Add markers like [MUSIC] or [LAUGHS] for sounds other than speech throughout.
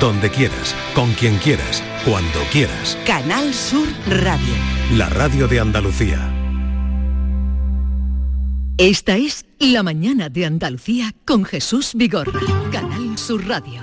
donde quieras, con quien quieras, cuando quieras. Canal Sur Radio. La radio de Andalucía. Esta es La mañana de Andalucía con Jesús Vigorra. Canal Sur Radio.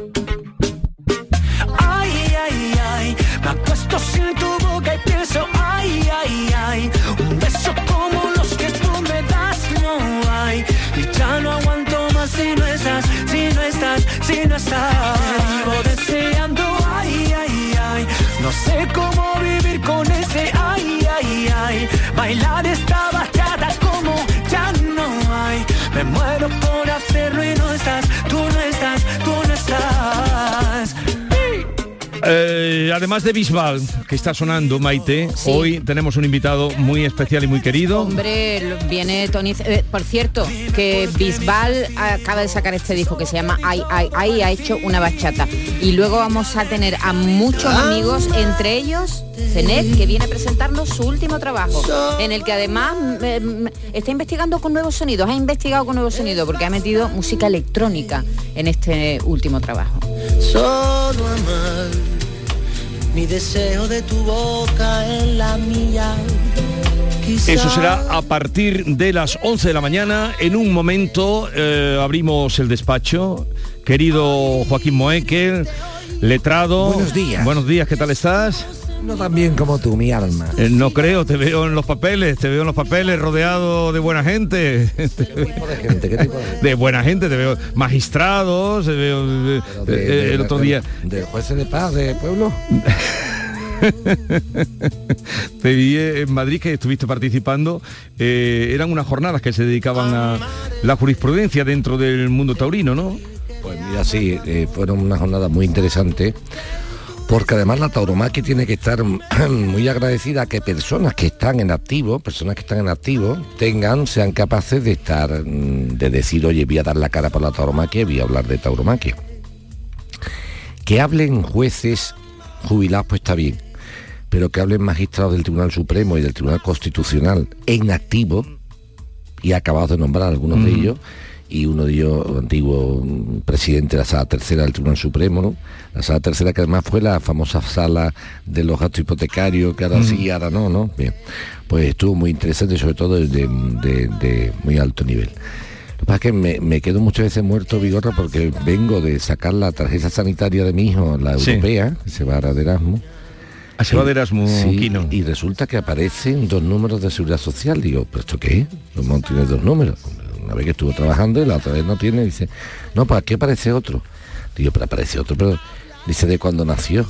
Eh, además de Bisbal, que está sonando, Maite, hoy tenemos un invitado muy especial y muy querido. Hombre, viene Tony. eh, por cierto, que Bisbal acaba de sacar este disco que se llama Ay, Ay, Ay, ha hecho una bachata. Y luego vamos a tener a muchos amigos, entre ellos Zenet, que viene a presentarnos su último trabajo, en el que además mm, eh, mm, está investigando con nuevos sonidos, ha investigado con nuevos sonidos, porque ha metido música electrónica en este último trabajo. Solo amar, mi deseo de tu boca en la mía. Eso será a partir de las 11 de la mañana. En un momento eh, abrimos el despacho. Querido Joaquín Moekel, letrado. Buenos días. Buenos días, ¿qué tal estás? No tan bien como tú, mi alma. Eh, no creo, te veo en los papeles, te veo en los papeles rodeado de buena gente. tipo de gente? ¿Qué tipo de gente? [LAUGHS] De buena gente, te veo magistrados, te veo eh, de- eh, de- el otro día. ¿De jueces de paz de pueblo? [LAUGHS] Te vi en Madrid que estuviste participando. eh, eran unas jornadas que se dedicaban a la jurisprudencia dentro del mundo taurino, ¿no? Pues mira, sí, eh, fueron unas jornadas muy interesantes. Porque además la tauromaquia tiene que estar [CLEARS THROAT] muy agradecida a que personas que están en activo, personas que están en activo, tengan, sean capaces de estar, mm, de decir, oye, voy a dar la cara por la tauromaquia y voy a hablar de tauromaquia. Que hablen jueces jubilados, pues está bien, pero que hablen magistrados del Tribunal Supremo y del Tribunal Constitucional en activo, y acabados de nombrar algunos de ellos, y uno de ellos, antiguo mm, presidente de la Sala Tercera del Tribunal Supremo, ¿no? La Sala Tercera que además fue la famosa sala de los gastos hipotecarios, que ahora sí, ahora no, ¿no? Bien, pues estuvo muy interesante, sobre todo de, de- de muy alto nivel. Lo que pasa es que me, me quedo muchas veces muerto, Vigorra, porque vengo de sacar la tarjeta sanitaria de mi hijo, la Sí. europea, que se va ahora de Erasmus, A se va de Erasmus, Sí, Quino. y resulta que aparecen dos números de seguridad social. Digo, ¿pero esto qué es? ¿Cómo tiene dos números? Una vez que estuvo trabajando y la otra vez no tiene, dice, no, pues aquí aparece otro. Digo, pero aparece otro, pero dice de cuando nació.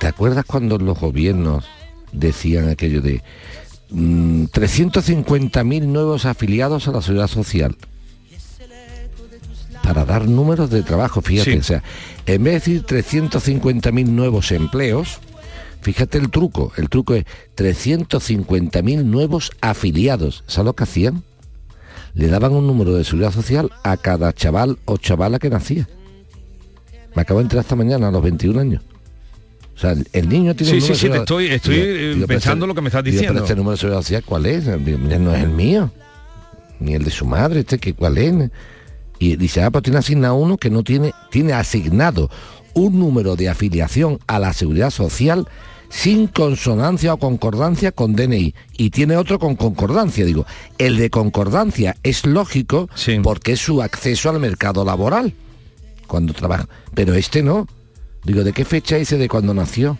¿Te acuerdas cuando los gobiernos decían aquello de mm, 350.000 nuevos afiliados a la seguridad social? Para dar números de trabajo, fíjate, Sí. o sea, en vez de decir 350.000 nuevos empleos, fíjate el truco, el truco es 350.000 nuevos afiliados. ¿Sabes lo que hacían? Le daban un número de seguridad social a cada chaval o chavala que nacía. Me acabo de enterar esta mañana a los 21 años. O sea, el, niño tiene Sí, un sí, número sí, te estoy- estoy, Digo, eh, digo, pero pensando este- lo que me estás digo, pero diciendo. este número de seguridad social, ¿cuál es? Mira, no es el mío. Ni el de su madre, este que cuál es. Y dice, ah, pues tiene asignado uno que no tiene, tiene asignado un número de afiliación a la seguridad social sin consonancia o concordancia con DNI y tiene otro con concordancia. Digo, el de concordancia es lógico Sí. porque es su acceso al mercado laboral cuando trabaja, pero este no. Digo, ¿de qué fecha ese de cuando nació?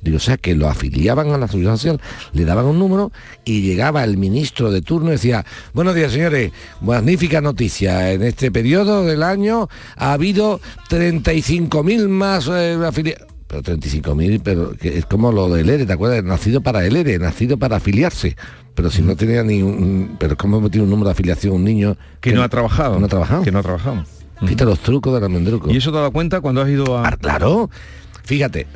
Digo, o sea, que lo afiliaban a la seguridad social, le daban un número y llegaba el ministro de turno y decía, buenos días señores, magnífica noticia, en este periodo del año ha habido 35.000 más eh, afiliados. Pero 35.000, pero que es como lo del ERE, ¿te acuerdas? Nacido para el ERE, nacido para afiliarse. Pero si no tenía ni un... Pero ¿cómo tiene un número de afiliación un niño Que no ha trabajado. no ha trabajado? Que no ha trabajado. Fíjate los trucos del almendruco. ¿Y eso te ha dado cuenta cuando has ido a...? Ah, claro. Fíjate,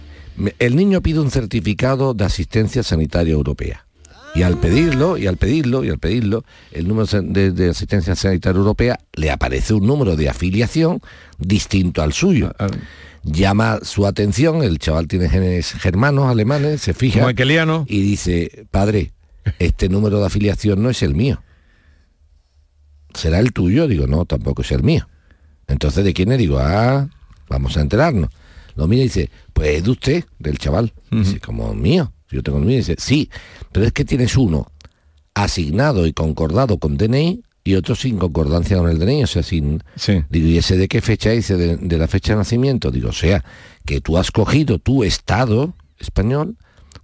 el niño pide un certificado de asistencia sanitaria europea. Y al pedirlo, y al pedirlo, y al pedirlo, el número de, de asistencia sanitaria europea le aparece un número de afiliación distinto al suyo. Llama su atención, el chaval tiene genes germanos, alemanes, se fija y dice, padre, este número de afiliación no es el mío. ¿Será el tuyo? Digo, no, tampoco es el mío. Entonces, ¿de quién es? Digo, ah, vamos a enterarnos. Lo mira y dice, pues es de usted, del chaval. Dice, como mío. Yo tengo el mío. Dice, sí, pero es que tienes uno asignado y concordado con DNI y otro sin concordancia con el DNI, o sea, sin... Sí. Digo, ¿y ese de qué fecha? Dice, de, de la fecha de nacimiento. Digo, o sea, que tú has cogido tu Estado español,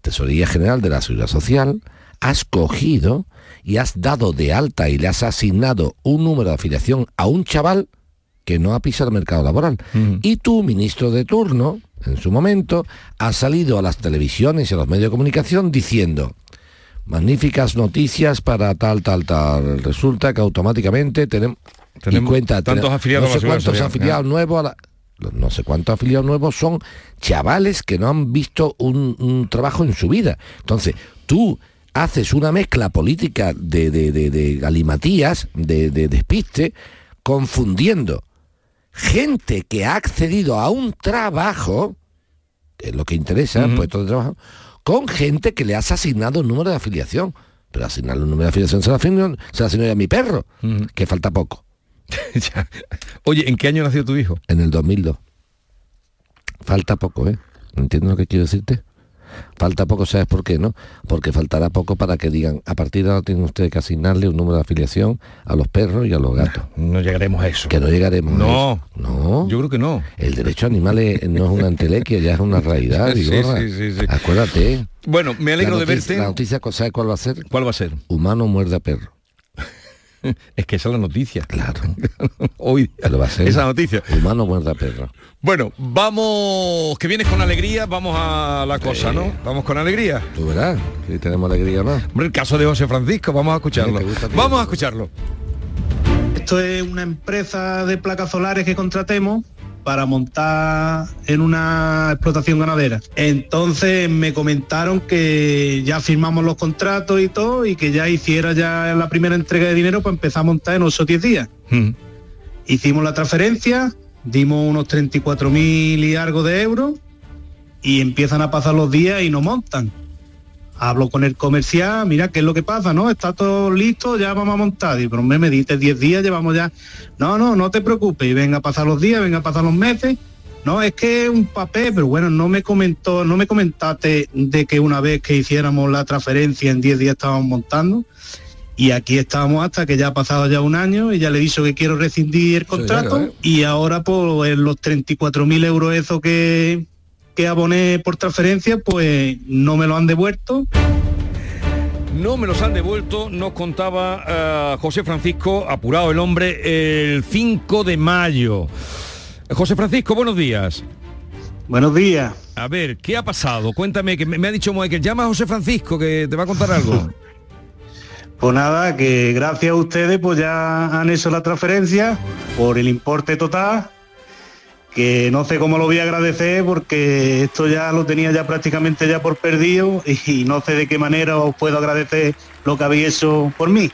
Tesorería General de la Seguridad Social, has cogido y has dado de alta y le has asignado un número de afiliación a un chaval que no ha pisado el mercado laboral. Y tú, ministro de turno, en su momento, has salido a las televisiones y a los medios de comunicación diciendo, magníficas noticias para tal, tal, tal. Resulta que automáticamente tenemos... Tenemos y cuenta, tantos tenemos- afiliados no sé cuántos Social, afiliados nuevos a la- los no sé cuántos afiliados nuevos son chavales que no han visto un, un trabajo en su vida. Entonces, tú haces una mezcla política de, de, de- de galimatías, de, de despiste, confundiendo gente que ha accedido a un trabajo, que es lo que interesa, puesto de trabajo, con gente que le has asignado un número de afiliación. Pero asignarle un número de afiliación se lo asigno, se lo asigno yo a mi perro, que falta poco, [LAUGHS] Ya. Oye, ¿en qué año nació tu hijo? en el 2002. Falta poco, ¿eh? ¿Entiendes lo que quiero decirte? Falta poco, ¿sabes por qué, no? Porque faltará poco para que digan, a partir de ahora tienen ustedes que asignarle un número de afiliación a los perros y a los gatos. No llegaremos a eso. Que no llegaremos a No. eso. No. Yo creo que no. El derecho a animales no es una entelequia, ya es una realidad. [LAUGHS] Sí, Vigorra. sí, sí, sí. Acuérdate. Bueno, me alegro La de noticia- verte. La noticia, ¿sabes cuál va a ser? ¿Cuál va a ser? Humano muerde a perro. [LAUGHS] Es que esa es la noticia. Claro. [LAUGHS] Hoy. Pero va a ser. Esa noticia. Humano muerde a perro. Bueno, vamos, que vienes con alegría, vamos a la cosa, ¿no? Vamos con alegría. Tú verás, si tenemos alegría o no. Hombre, el caso de José Francisco, vamos a escucharlo. Vamos a escucharlo. Esto es una empresa de placas solares que contratemos para montar en una explotación ganadera. Entonces me comentaron que ya firmamos los contratos y todo y que ya hiciera ya la primera entrega de dinero para empezar a montar en 8 o 10 días. Mm. Hicimos la transferencia, dimos unos 34 mil y algo de euros y empiezan a pasar los días y no montan. Hablo con el comercial, mira qué es lo que pasa, ¿no? Está todo listo, ya vamos a montar. Digo, pero me me diste 10 días, llevamos ya. No, no, no te preocupes, y venga a pasar los días, venga a pasar los meses. No, es que es un papel, pero bueno, no me comentó, no me comentaste de que una vez que hiciéramos la transferencia en 10 días estábamos montando. Y aquí estamos hasta que ya ha pasado ya un año y ya le he dicho que quiero rescindir el contrato ¿eh? y ahora pues en los 34.000 euros eso que, que aboné por transferencia pues no me lo han devuelto No me los han devuelto, nos contaba eh, José Francisco, apurado el hombre, el 5 de mayo. José Francisco, buenos días. Buenos días. A ver, ¿qué ha pasado? Cuéntame, que me, me ha dicho Michael, llama a José Francisco, que te va a contar algo. [LAUGHS] Pues nada, que gracias a ustedes pues ya han hecho la transferencia por el importe total, que no sé cómo lo voy a agradecer porque esto ya lo tenía ya prácticamente ya por perdido y no sé de qué manera os puedo agradecer lo que habéis hecho por mí.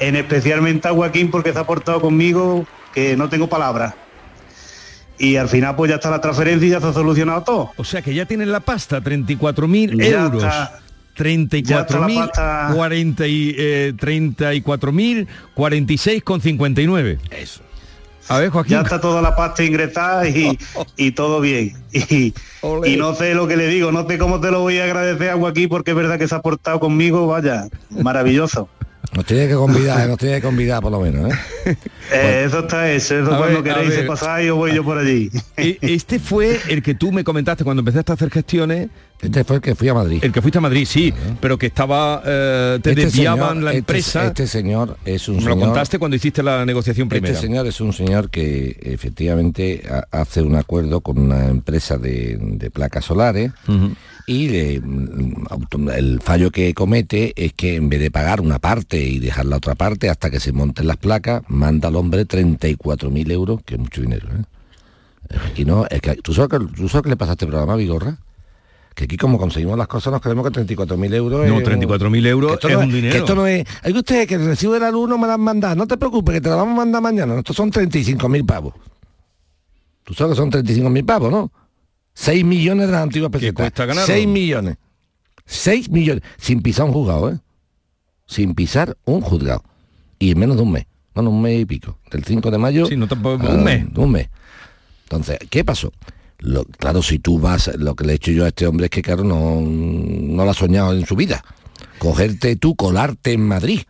En especialmente a Joaquín porque se ha portado conmigo que no tengo palabras. Y al final pues ya está la transferencia y ya se ha solucionado todo. O sea que ya tienen la pasta, 34.000 Ya euros. está. Ya está la 34.000, pasta. 40 y, eh, 34.000, 46,59. Eso. Ya está toda la pasta ingresada y, todo bien. Y, y no sé lo que le digo, no sé cómo te lo voy a agradecer a Joaquín porque es verdad que se ha portado conmigo, vaya, maravilloso. Nos tiene que convidar, nos tiene que convidar por lo menos, ¿eh? [LAUGHS] Eh, eso está eso, eso A cuando ver, queréis pasar yo voy yo por allí. [LAUGHS] E- Este fue el que tú me comentaste cuando empezaste a hacer gestiones Este fue el que fui a Madrid. El que fuiste a Madrid, sí, pero que estaba, eh, te Este desviaban señor- la este- empresa. Este, señor es un Me lo señor... contaste cuando hiciste la negociación primera. Este señor es un señor que efectivamente ha- hace un acuerdo con una empresa de, de placas solares. Y mm, el fallo que comete es que en vez de pagar una parte y dejar la otra parte hasta que se monten las placas, manda al hombre 34.000 euros, que es mucho dinero. ¿eh? Aquí no, es que, ¿tú, sabes, que- ¿Tú sabes qué le pasa a este programa, Vigorra? Que aquí como conseguimos las cosas nos creemos que 34.000 euros No, es... 34.000 euros que esto es no un dinero. Que esto no es... Hay que ustedes que el recibo de la luz no me la han mandado. No te preocupes, que te la vamos a mandar mañana. Estos son 35.000 pavos. Tú sabes que son 35.000 pavos, ¿no? 6 millones de las antiguas pesetas. cuesta ganarlo? 6 millones. 6 millones. Sin pisar un juzgado, ¿eh? Sin pisar un juzgado. Y en menos de un mes. Bueno, un mes y pico. Del 5 de mayo. Sí, no tampoco- a- un mes. Un mes. Entonces, ¿qué pasó? Lo- claro, si tú vas, lo que le he hecho yo a este hombre es que, claro, no, no lo ha soñado en su vida. Cogerte tú, colarte en Madrid,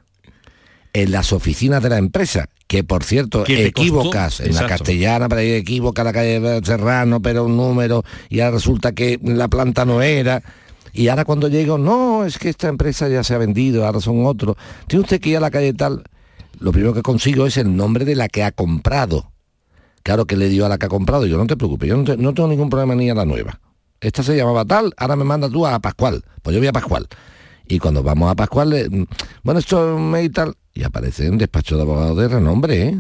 en las oficinas de la empresa, que por cierto, equivocas, en la castellana, para ir equivoca la calle Serrano, pero un número, y ahora resulta que la planta no era. Y ahora cuando llego, no, es que esta empresa ya se ha vendido, ahora son otros. Tiene usted que ir a la calle tal. Lo primero que consigo es el nombre de la que ha comprado. Claro que le dio a la que ha comprado. Yo no te preocupes, yo no, te- no tengo ningún problema ni a la nueva. Esta se llamaba tal, ahora me manda tú a Pascual. Pues yo voy a Pascual. Y cuando vamos a Pascual, le- mm, bueno, esto mail y tal. Y aparece un despacho de abogados de renombre, ¿eh?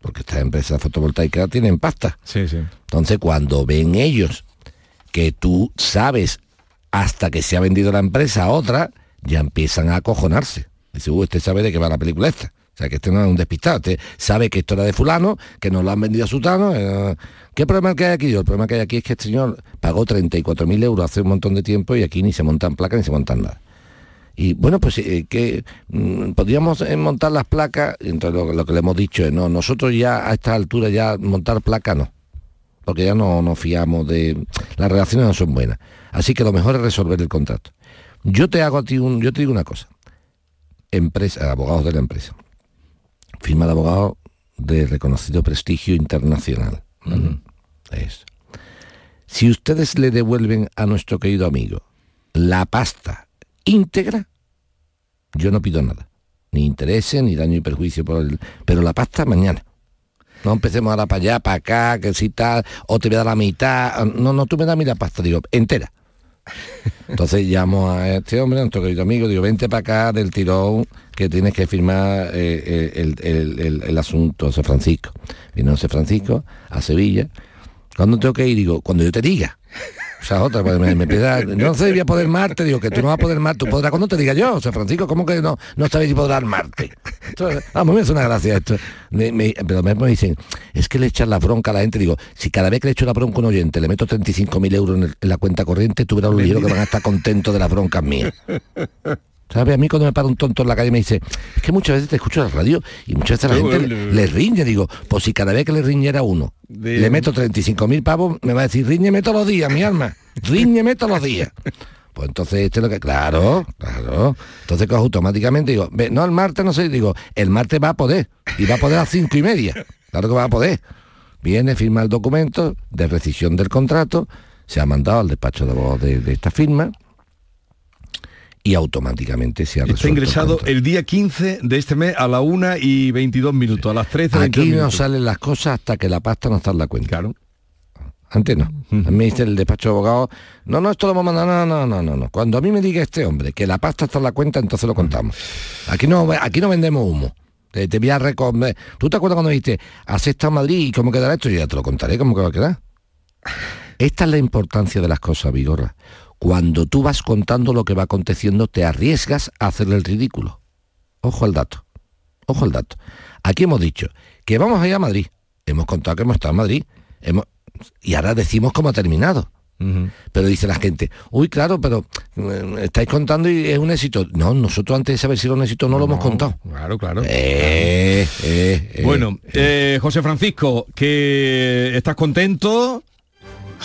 Porque estas empresas fotovoltaicas tienen pasta. Sí, sí. Entonces, cuando ven ellos que tú sabes hasta que se ha vendido la empresa a otra, ya empiezan a acojonarse. Dice, uh, este sabe de qué va la película esta. O sea, que este no es un despistado. Este sabe que esto era de fulano, que nos lo han vendido a sutano. eh, ¿Qué problema que hay aquí? El problema que hay aquí es que este señor pagó 34.000 euros hace un montón de tiempo y aquí ni se montan placas ni se montan nada. Y bueno, pues eh, que mm, podríamos eh, montar las placas, entonces lo, lo que le hemos dicho es, no, nosotros ya a esta altura ya montar placas no, porque ya no nos fiamos de... Las relaciones no son buenas. Así que lo mejor es resolver el contrato. Yo te hago a ti un... Yo te digo una cosa. Empresa, abogados de la empresa. Firma de abogado de reconocido prestigio internacional. ¿vale? Es. Si ustedes le devuelven a nuestro querido amigo la pasta íntegra, yo no pido nada. Ni intereses, ni daño y perjuicio por el... Pero la pasta mañana. No empecemos ahora para allá, para acá, que si tal, o te voy a dar la mitad. No, no, tú me das a la pasta, digo, entera. Entonces llamo a este hombre, a nuestro querido amigo, digo, vente para acá del tirón que tienes que firmar eh, el, el- el- el asunto, José Francisco. Vino José Francisco a Sevilla. ¿Cuándo tengo que ir? Digo, cuando yo te diga. O sea, otra, me, me empieza, no sé voy a poder Marte, digo, que tú no vas a poder Marte, tú podrás cuando te diga yo, José Francisco, ¿cómo que no, no sabes si podrás Marte? Esto, vamos, me hace una gracia esto. Pero me, dicen, es que le echan la bronca a la gente, digo, si cada vez que le echo la bronca a un oyente le meto 35.000 euros en, el- en la cuenta corriente, tú verás los que van a estar contentos de las broncas mías. ¿Sabes? A mí cuando me para un tonto en la calle me dice, es que muchas veces te escucho en la radio y muchas veces la gente bueno, le, le riñe. Digo, pues si cada vez que le riñera uno, De- le meto 35.000 pavos, me va a decir, riñeme todos los días, mi alma. Riñeme todos los días. [LAUGHS] Pues entonces este es lo que... Claro, claro. Entonces cojo automáticamente digo, "Ve, no, el martes no sé, digo, el martes va a poder. Y va a poder a las cinco y media. Claro que va a poder. Viene, firma el documento de rescisión del contrato, se ha mandado al despacho de de, de esta firma y automáticamente se ha Está resuelto ingresado el día 15 de este mes a la 1 y 22 minutos, a las 13 Aquí no minutos. salen las cosas hasta que la pasta no está en la cuenta. Claro. Antes no. A mí me dice el despacho de abogados, no, no, esto lo vamos a mandar, no, no, no, no, no. Cuando a mí me diga este hombre que la pasta está en la cuenta, entonces lo contamos. Aquí no, aquí no vendemos humo. Te, te voy a recomendar. ¿Tú te acuerdas cuando dijiste, has estado en Madrid y cómo quedará esto? Yo ya te lo contaré cómo que va a quedar. Esta es la importancia de las cosas, Vigorra. Cuando tú vas contando lo que va aconteciendo, te arriesgas a hacerle el ridículo. Ojo al dato. Ojo al dato. Aquí hemos dicho que vamos a ir a Madrid. Hemos contado que hemos estado en Madrid. Hemos... Y ahora decimos cómo ha terminado. Pero dice la gente, uy, claro, pero eh, estáis contando y es un éxito. No, nosotros antes de saber si era un éxito no, lo hemos contado. Claro, claro. Eh, eh, eh. Bueno, José Francisco, que estás contento.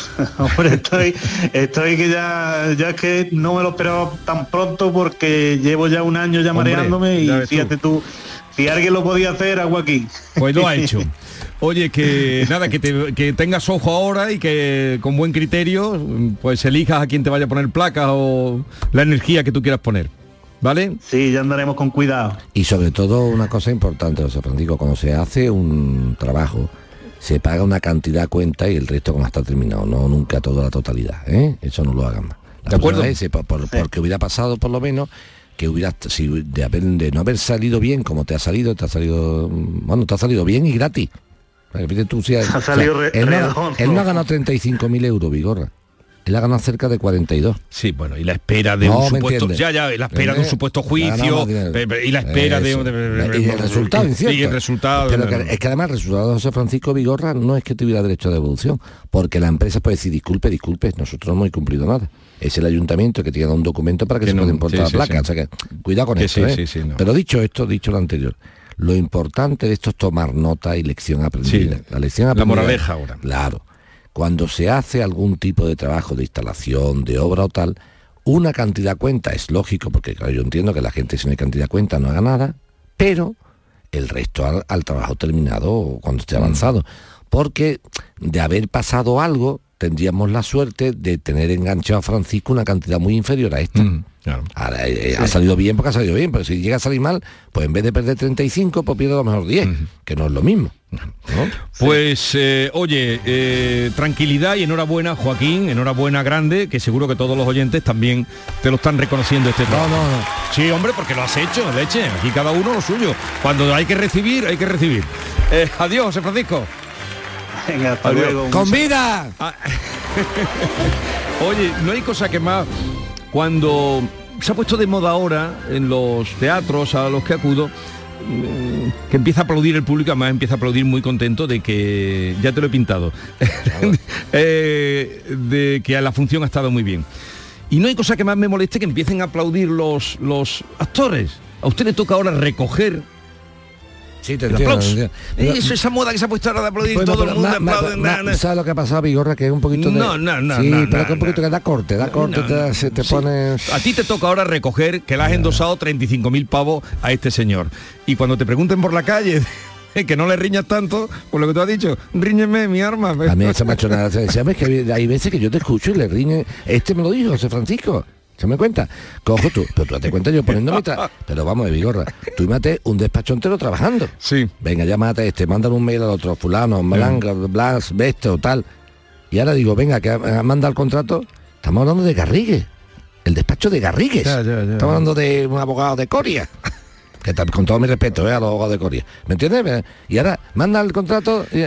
[LAUGHS] Hombre, estoy, estoy que ya, ya es que no me lo esperaba tan pronto porque llevo ya un año ya Hombre, mareándome y tú. fíjate tú, si alguien lo podía hacer, a Joaquín. Pues lo ha [LAUGHS] hecho. Oye, que nada, que, te- que tengas ojo ahora y que con buen criterio, pues elijas a quién te vaya a poner placas o la energía que tú quieras poner. ¿Vale? Sí, ya andaremos con cuidado. Y sobre todo una cosa importante, José Francisco, cuando se hace un trabajo, se paga una cantidad a cuenta y el resto cuando está terminado, no nunca toda la totalidad, ¿eh? Eso no lo hagan más. La ¿De acuerdo? eh, por- por- porque hubiera pasado por lo menos que hubiera si de, haber- de no haber salido bien como te ha salido, te ha salido mm, bueno, te ha salido bien y gratis. Tú, si ha- [LAUGHS] Ha salido re- él, no ha, redondo. él no ha ganado 35.000 euros, Vigorra. Él ha ganado cerca de 42. Sí, bueno, y la espera de No, un ¿me supuesto, ya, ya, y la espera de un supuesto juicio y la espera Eso. de, y el resultado incierto. y el resultado Pero que- es que además el resultado de José Francisco Vigorra no es que tuviera derecho a devolución, porque la empresa puede decir, disculpe, disculpe, nosotros no hemos cumplido nada. Es el ayuntamiento que tiene un documento para que, Que se pueda importar sí, la sí, placa. sí. O sea que, cuidado con esto. ¿eh? Pero dicho esto, dicho lo anterior, lo importante de esto es tomar nota y lección aprendida. Sí, la lección la aprendida. moraleja ahora. Claro. Cuando se hace algún tipo de trabajo de instalación, de obra o tal, una cantidad cuenta, es lógico, porque claro, yo entiendo que la gente si no hay cantidad cuenta no haga nada, pero el resto al, al trabajo terminado o cuando Mm. esté avanzado. Porque de haber pasado algo, tendríamos la suerte de tener enganchado a Francisco una cantidad muy inferior a esta. Mm, claro. Ahora, eh, ha salido bien porque ha salido bien, pero si llega a salir mal, pues en vez de perder 35, pues pierde a lo mejor 10, que no es lo mismo. ¿no? Pues eh, oye, eh, tranquilidad y enhorabuena Joaquín, enhorabuena grande, que seguro que todos los oyentes también te lo están reconociendo este trabajo. no, no. Sí, hombre, porque lo has hecho, leche. Aquí cada uno lo suyo. Cuando hay que recibir, hay que recibir. Eh, adiós, José Francisco. Venga, hasta Adiós. luego. ¡Con vida! [LAUGHS] Oye, no hay cosa que más cuando se ha puesto de moda ahora en los teatros a los que acudo mm, que empieza a aplaudir el público, además empieza a aplaudir muy contento de que ya te lo he pintado, [LAUGHS] Eh, de que la función ha estado muy bien. Y no hay cosa que más me moleste que empiecen a aplaudir los, los actores. A usted le toca ahora recoger Sí, te el entiendo, aplauso. te entiendo. Eso, esa moda que se ha puesto ahora de aplaudir Bueno, todo el mundo. aplaude. ¿Sabes lo que ha pasado, Vigorra? Que es un poquito de... No, no, no, Sí, no, pero no, que un poquito no. que da corte, da corte, te, se te Sí. pone... A ti te toca ahora recoger que le has endosado 35.000 pavos a este señor. Y cuando te pregunten por la calle [LAUGHS] que no le riñas tanto, por lo que tú has dicho, ríñeme mi arma. A mí esa machonada, ¿sabes que hay veces que yo te escucho y le riñe? Este me lo dijo, José Francisco. ¿Se me cuenta? Cojo tú, pero tú date cuenta yo poniéndome... tra- Pero vamos, de Vigorra, tú imate un despacho entero trabajando. Sí. Venga, llámate a este, mándale un mail al otro, fulano, blanca, blas, beste o tal. Y ahora digo, venga, que manda el contrato. Estamos hablando de Garrigues. El despacho de Garrigues. Ya, ya, ya. Estamos hablando de un abogado de Coria. [LAUGHS] Que con todo mi respeto, ¿eh? a los abogados de Coria. ¿Me entiendes? Y ahora manda el contrato. y-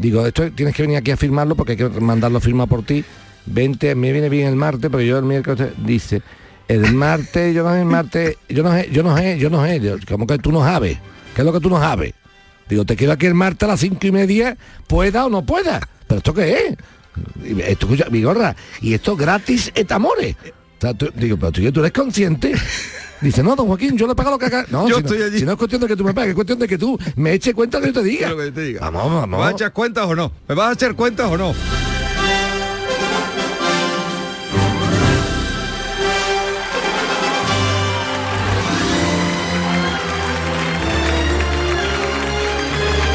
digo, esto tienes que venir aquí a firmarlo porque hay que mandarlo firma por ti. Vente, me viene bien el martes, porque yo el miércoles dice, el martes, yo no sé, el martes, yo no sé, yo no sé, yo no sé, yo- como que tú no sabes. ¿Qué es lo que tú no sabes? Digo, te quiero aquí el martes a las cinco y media, pueda o no pueda. ¿Pero esto qué es? Esto, escucha, mi gorra, y esto gratis et amore. O sea, tú- digo, pero tú, tú eres consciente. Dice, no, don Joaquín, yo le pago lo que haga. No, Yo si, no estoy allí. si no es cuestión de que tú me pagues, es cuestión de que tú me eches cuenta que yo te diga. Que te diga. Vamos, ¿Me vamos. vas a echar cuentas o no? ¿Me vas a echar cuentas o no?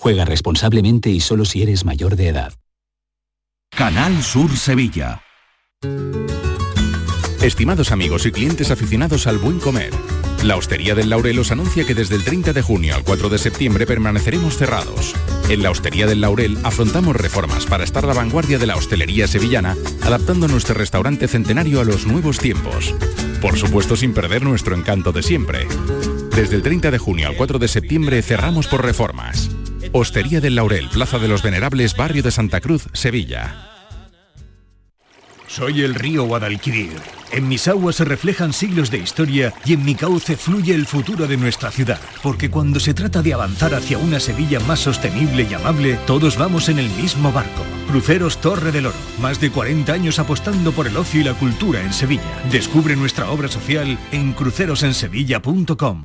Juega responsablemente y solo si eres mayor de edad. Canal Sur Sevilla. Estimados amigos y clientes aficionados al buen comer, La Hostería del Laurel os anuncia que desde el 30 de junio al 4 de septiembre permaneceremos cerrados. En la Hostería del Laurel afrontamos reformas para estar a la vanguardia de la hostelería sevillana, adaptando nuestro restaurante centenario a los nuevos tiempos. Por supuesto sin perder nuestro encanto de siempre. Desde el 30 de junio al 4 de septiembre cerramos por reformas. Hostería del Laurel, Plaza de los Venerables, Barrio de Santa Cruz, Sevilla. Soy el río Guadalquivir. En mis aguas se reflejan siglos de historia y en mi cauce fluye el futuro de nuestra ciudad. Porque cuando se trata de avanzar hacia una Sevilla más sostenible y amable, todos vamos en el mismo barco. Cruceros Torre del Oro. Más de 40 años apostando por el ocio y la cultura en Sevilla. Descubre nuestra obra social en crucerosensevilla.com.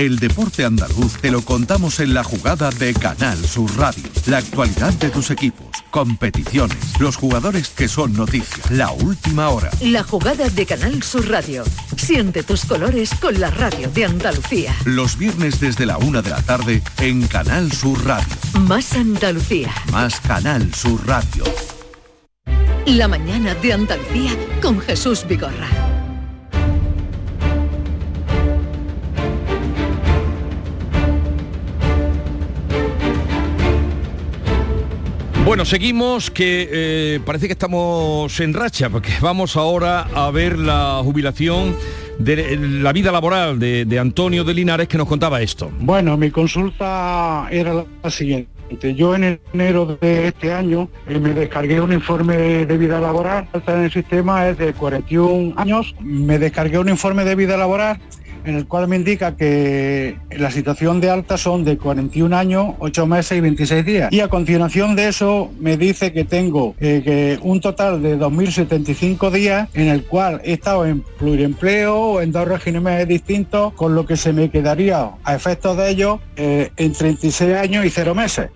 El deporte andaluz te lo contamos en la jugada de Canal Sur Radio. La actualidad de tus equipos, competiciones, los jugadores que son noticias, la última hora. La jugada de Canal Sur Radio. Siente tus colores con la radio de Andalucía. Los viernes desde la una de la tarde en Canal Sur Radio. Más Andalucía. Más Canal Sur Radio. La mañana de Andalucía con Jesús Vigorra. Bueno, seguimos que eh, parece que estamos en racha, porque vamos ahora a ver la jubilación de la vida laboral de, Antonio de Linares que nos contaba esto. Bueno, mi consulta era la siguiente. Yo en enero de este año eh, me descargué un informe de vida laboral, en el sistema es de 41 años, me descargué un informe de vida laboral en el cual me indica que la situación de alta son de 41 años, 8 meses y 26 días. Y a continuación de eso me dice que tengo eh, que un total de 2.075 días en el cual he estado en pluriempleo, en dos regímenes distintos, con lo que se me quedaría a efectos de ello eh, en 36 años y 0 meses.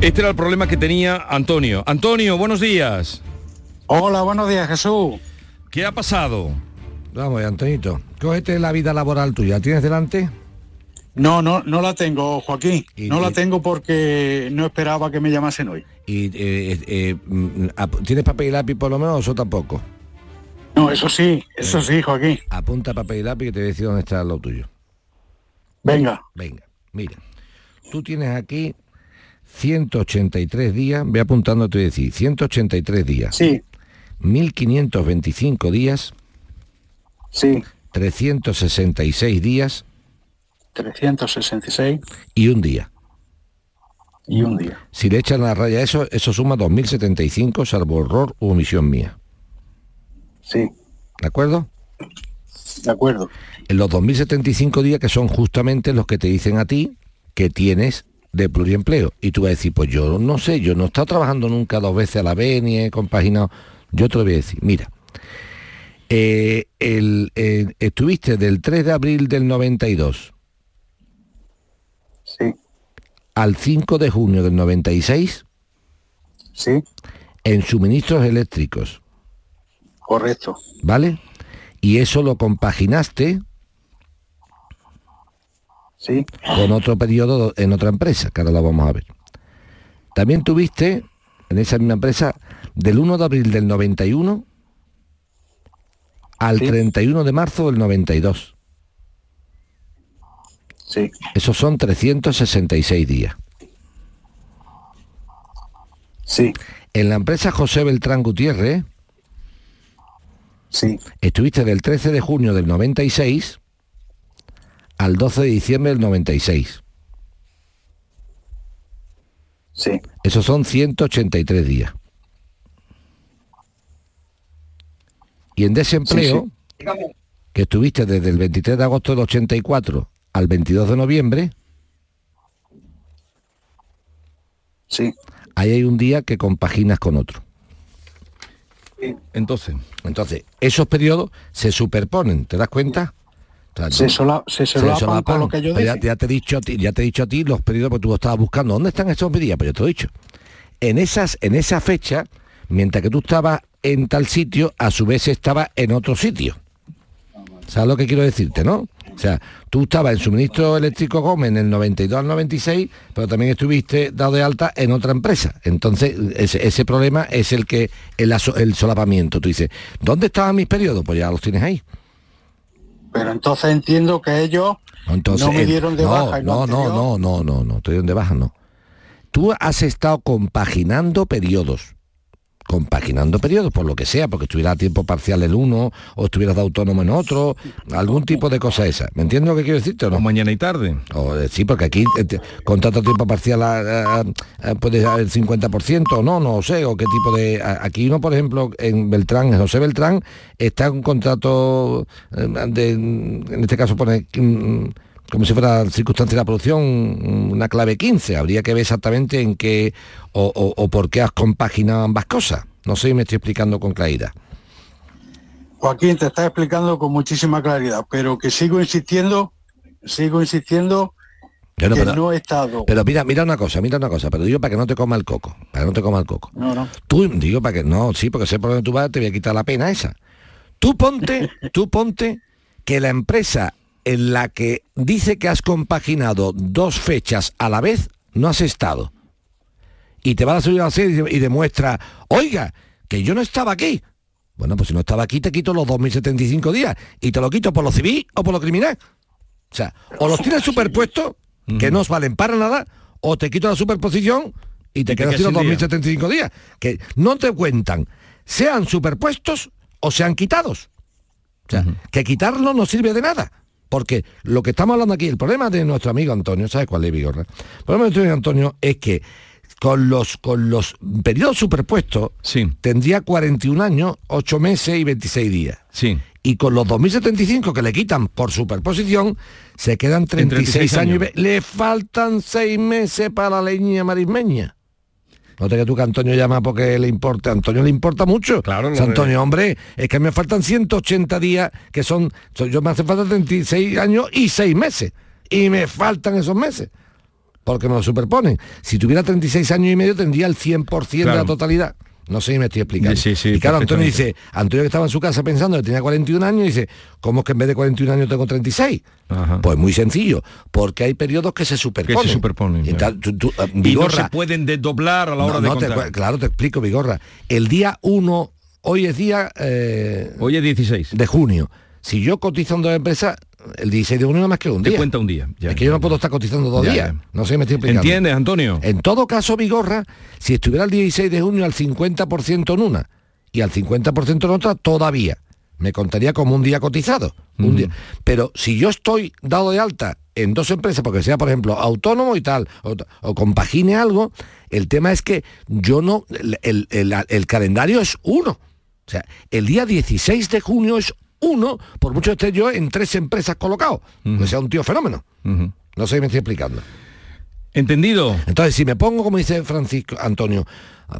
Este era el problema que tenía Antonio. Antonio, buenos días. Hola, buenos días, Jesús. ¿Qué ha pasado? Vamos, Antonito, cógete la vida laboral tuya. ¿Tienes delante? No, no, no la tengo, Joaquín. no la tengo porque no esperaba que me llamasen hoy. ¿Y eh, eh, mm, tienes papel y lápiz por lo menos o tampoco? No, eso sí, eso sí, Joaquín. Apunta papel y lápiz que te voy a decir dónde está lo tuyo. Venga. Venga, mira. Tú tienes aquí 183 días, ve apuntando, te voy a decir, 183 días. Sí. 1525 días. Sí. 366 días. 366. Y un día. Y un día. Si le echan la raya a eso, eso suma 2075, salvo error u omisión mía. Sí. ¿De acuerdo? De acuerdo. En los 2075 días que son justamente los que te dicen a ti que tienes de pluriempleo. Y tú vas a decir, pues yo no sé, yo no he estado trabajando nunca dos veces a la vez ni he compaginado. Yo te lo voy a decir, mira, eh, el, eh, estuviste del 3 de abril del 92 sí. al 5 de junio del 96 sí. en suministros eléctricos. Correcto. ¿Vale? Y eso lo compaginaste sí. con otro periodo en otra empresa, que ahora la vamos a ver. También tuviste en esa misma empresa del 1 de abril del 91 al 31 de marzo del 92. Sí. Esos son 366 días. Sí. En la empresa José Beltrán Gutiérrez, sí. estuviste del 13 de junio del 96 al 12 de diciembre del 96. Sí. Esos son 183 días. Y en desempleo, sí, que estuviste desde el 23 de agosto del 84 al 22 de noviembre, sí. ahí hay un día que compaginas con otro. Entonces. Entonces, esos periodos se superponen, ¿te das cuenta? O sea, Se sola- se solapan con lo que yo ya, dije. ya te he dicho a ti, ya te he dicho a ti los periodos porque tú estabas buscando. ¿Dónde están esos días? Pues yo te lo he dicho. En esas, en esa fecha, mientras que tú estabas en tal sitio, a su vez estaba en otro sitio. ¿Sabes lo que quiero decirte, no? O sea, tú estabas en suministro eléctrico Gómez en el 92 al 96, pero también estuviste dado de alta en otra empresa. Entonces, ese, ese problema es el que el, solapamiento. Tú dices, ¿dónde estaban mis periodos? Pues ya los tienes ahí. Pero entonces entiendo que ellos Entonces, no me dieron de no, baja. No, no, anterior- no, no, no, no, te dieron de baja, no. Tú has estado compaginando periodos. Compaginando periodos, por lo que sea, porque estuviera a tiempo parcial el uno, o estuvieras de autónomo en otro, algún tipo de cosa esa. ¿Me entiendes lo que quiero decirte o no? mañana y tarde. O, eh, sí, porque aquí eh, contrato a tiempo parcial a, a- a- puede haber 50% o no, no sé, o qué tipo de... a- Aquí uno, por ejemplo, en Beltrán, en José Beltrán, está un contrato eh, de, en este caso pone mm, como si fuera circunstancia de la producción, una clave 15. Habría que ver exactamente en qué o, o- o por qué has compaginado ambas cosas. No sé si me estoy explicando con claridad. Joaquín te está explicando con muchísima claridad, pero que sigo insistiendo, sigo insistiendo Pero, que pero- no he estado. Pero mira, mira una cosa, mira una cosa, pero digo para que no te coma el coco, para que no te coma el coco. No, no. Tú, digo para que, no, sí, porque sé por dónde tú vas, te voy a quitar la pena esa. Tú ponte, [LAUGHS] tú ponte que la empresa en la que dice que has compaginado dos fechas a la vez, no has estado. Y te va a subir a serie y demuestra, oiga, que yo no estaba aquí. Bueno, pues si no estaba aquí, te quito los 2.075 días. Y te lo quito por lo civil o por lo criminal. O sea, o los tienes superpuestos, que no os valen para nada, o te quito la superposición y te te quedas sin los sin día. 2.075 días. Que no te cuentan, sean superpuestos o sean quitados. O sea, que quitarlo no sirve de nada. Porque lo que estamos hablando aquí, el problema de nuestro amigo Antonio, ¿sabes cuál es, Vigorra? El problema de nuestro amigo Antonio es que con los, con los periodos superpuestos tendría 41 años, 8 meses y 26 días. Sí. Y con los 2075 que le quitan por superposición, se quedan 36, 36 años. y años. Le faltan 6 meses para la leña marismeña. No te que tú que Antonio llama porque le importa. A Antonio le importa mucho. Claro, lo Antonio, de- hombre, es que me faltan 180 días, que son, yo me hace falta 36 años y 6 meses. Y me faltan esos meses. Porque me lo superponen. Si tuviera 36 años y medio tendría el 100% de Claro. la totalidad. No sé si me estoy explicando. Sí, sí, y claro, Antonio dice, Antonio que estaba en su casa pensando que tenía 41 años, dice, ¿cómo es que en vez de 41 años tengo 36? Pues muy sencillo, porque hay periodos que se superponen. superponen, Y tal, tú- tú, eh, Y no Vigorra, se pueden desdoblar a la hora no, de no, contar. claro, te explico, Vigorra. El día 1, hoy es día... eh, hoy es 16. De junio. Si yo cotizo en dos empresas, el 16 de junio no más que un Te día. cuenta un día. ya, es que yo no puedo estar cotizando dos Ya, días. ya. No sé me estoy explicando. ¿Entiendes, Antonio? En todo caso, Vigorra, si estuviera el 16 de junio al 50% en una y al 50% en otra, todavía. Me contaría como un día cotizado. Un día. Pero si yo estoy dado de alta en dos empresas, porque sea, por ejemplo, autónomo y tal, o, o compagine algo, el tema es que yo no, el, el- el- el calendario es uno. O sea, el día 16 de junio es uno, por mucho que esté yo en tres empresas colocado. Que sea un tío fenómeno. No sé si me estoy explicando. Entendido. Entonces, si me pongo, como dice Francisco Antonio,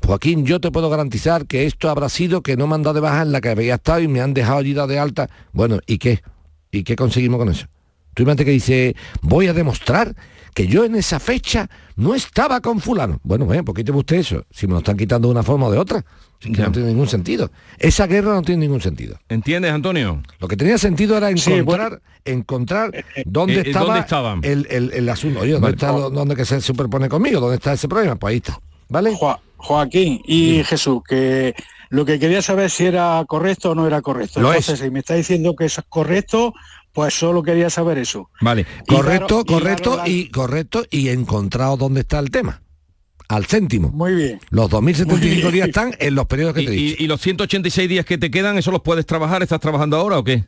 Joaquín, yo te puedo garantizar que esto habrá sido que no me han dado de baja en la que había estado y me han dejado allí de alta. Bueno, ¿y qué? ¿Y qué conseguimos con eso? Tú imagínate que dice, voy a demostrar que yo en esa fecha no estaba con fulano. Bueno, bueno, ¿por qué te guste eso? Si me lo están quitando de una forma o de otra. Es que Ya. no tiene ningún sentido. Esa guerra no tiene ningún sentido. ¿Entiendes, Antonio? Lo que tenía sentido era Sí, encontrar, encontrar dónde, eh, eh, estaba ¿dónde estaban? El, el- el asunto. Oye, ¿dónde Vale. está lo- dónde que se superpone conmigo? ¿Dónde está ese problema? Pues ahí está. ¿Vale? Joaquín y Jesús, que lo que quería saber si era correcto o no era correcto. Lo Entonces, si me está diciendo que eso es correcto, pues solo quería saber eso. Vale. Correcto, Y claro- y correcto claro, y correcto y encontrado dónde está el tema. Al céntimo. Muy bien. Los 2.075 Muy días están en los periodos que ¿Y, te he dicho. y- y los 186 días que te quedan, eso los puedes trabajar? ¿Estás trabajando ahora o qué?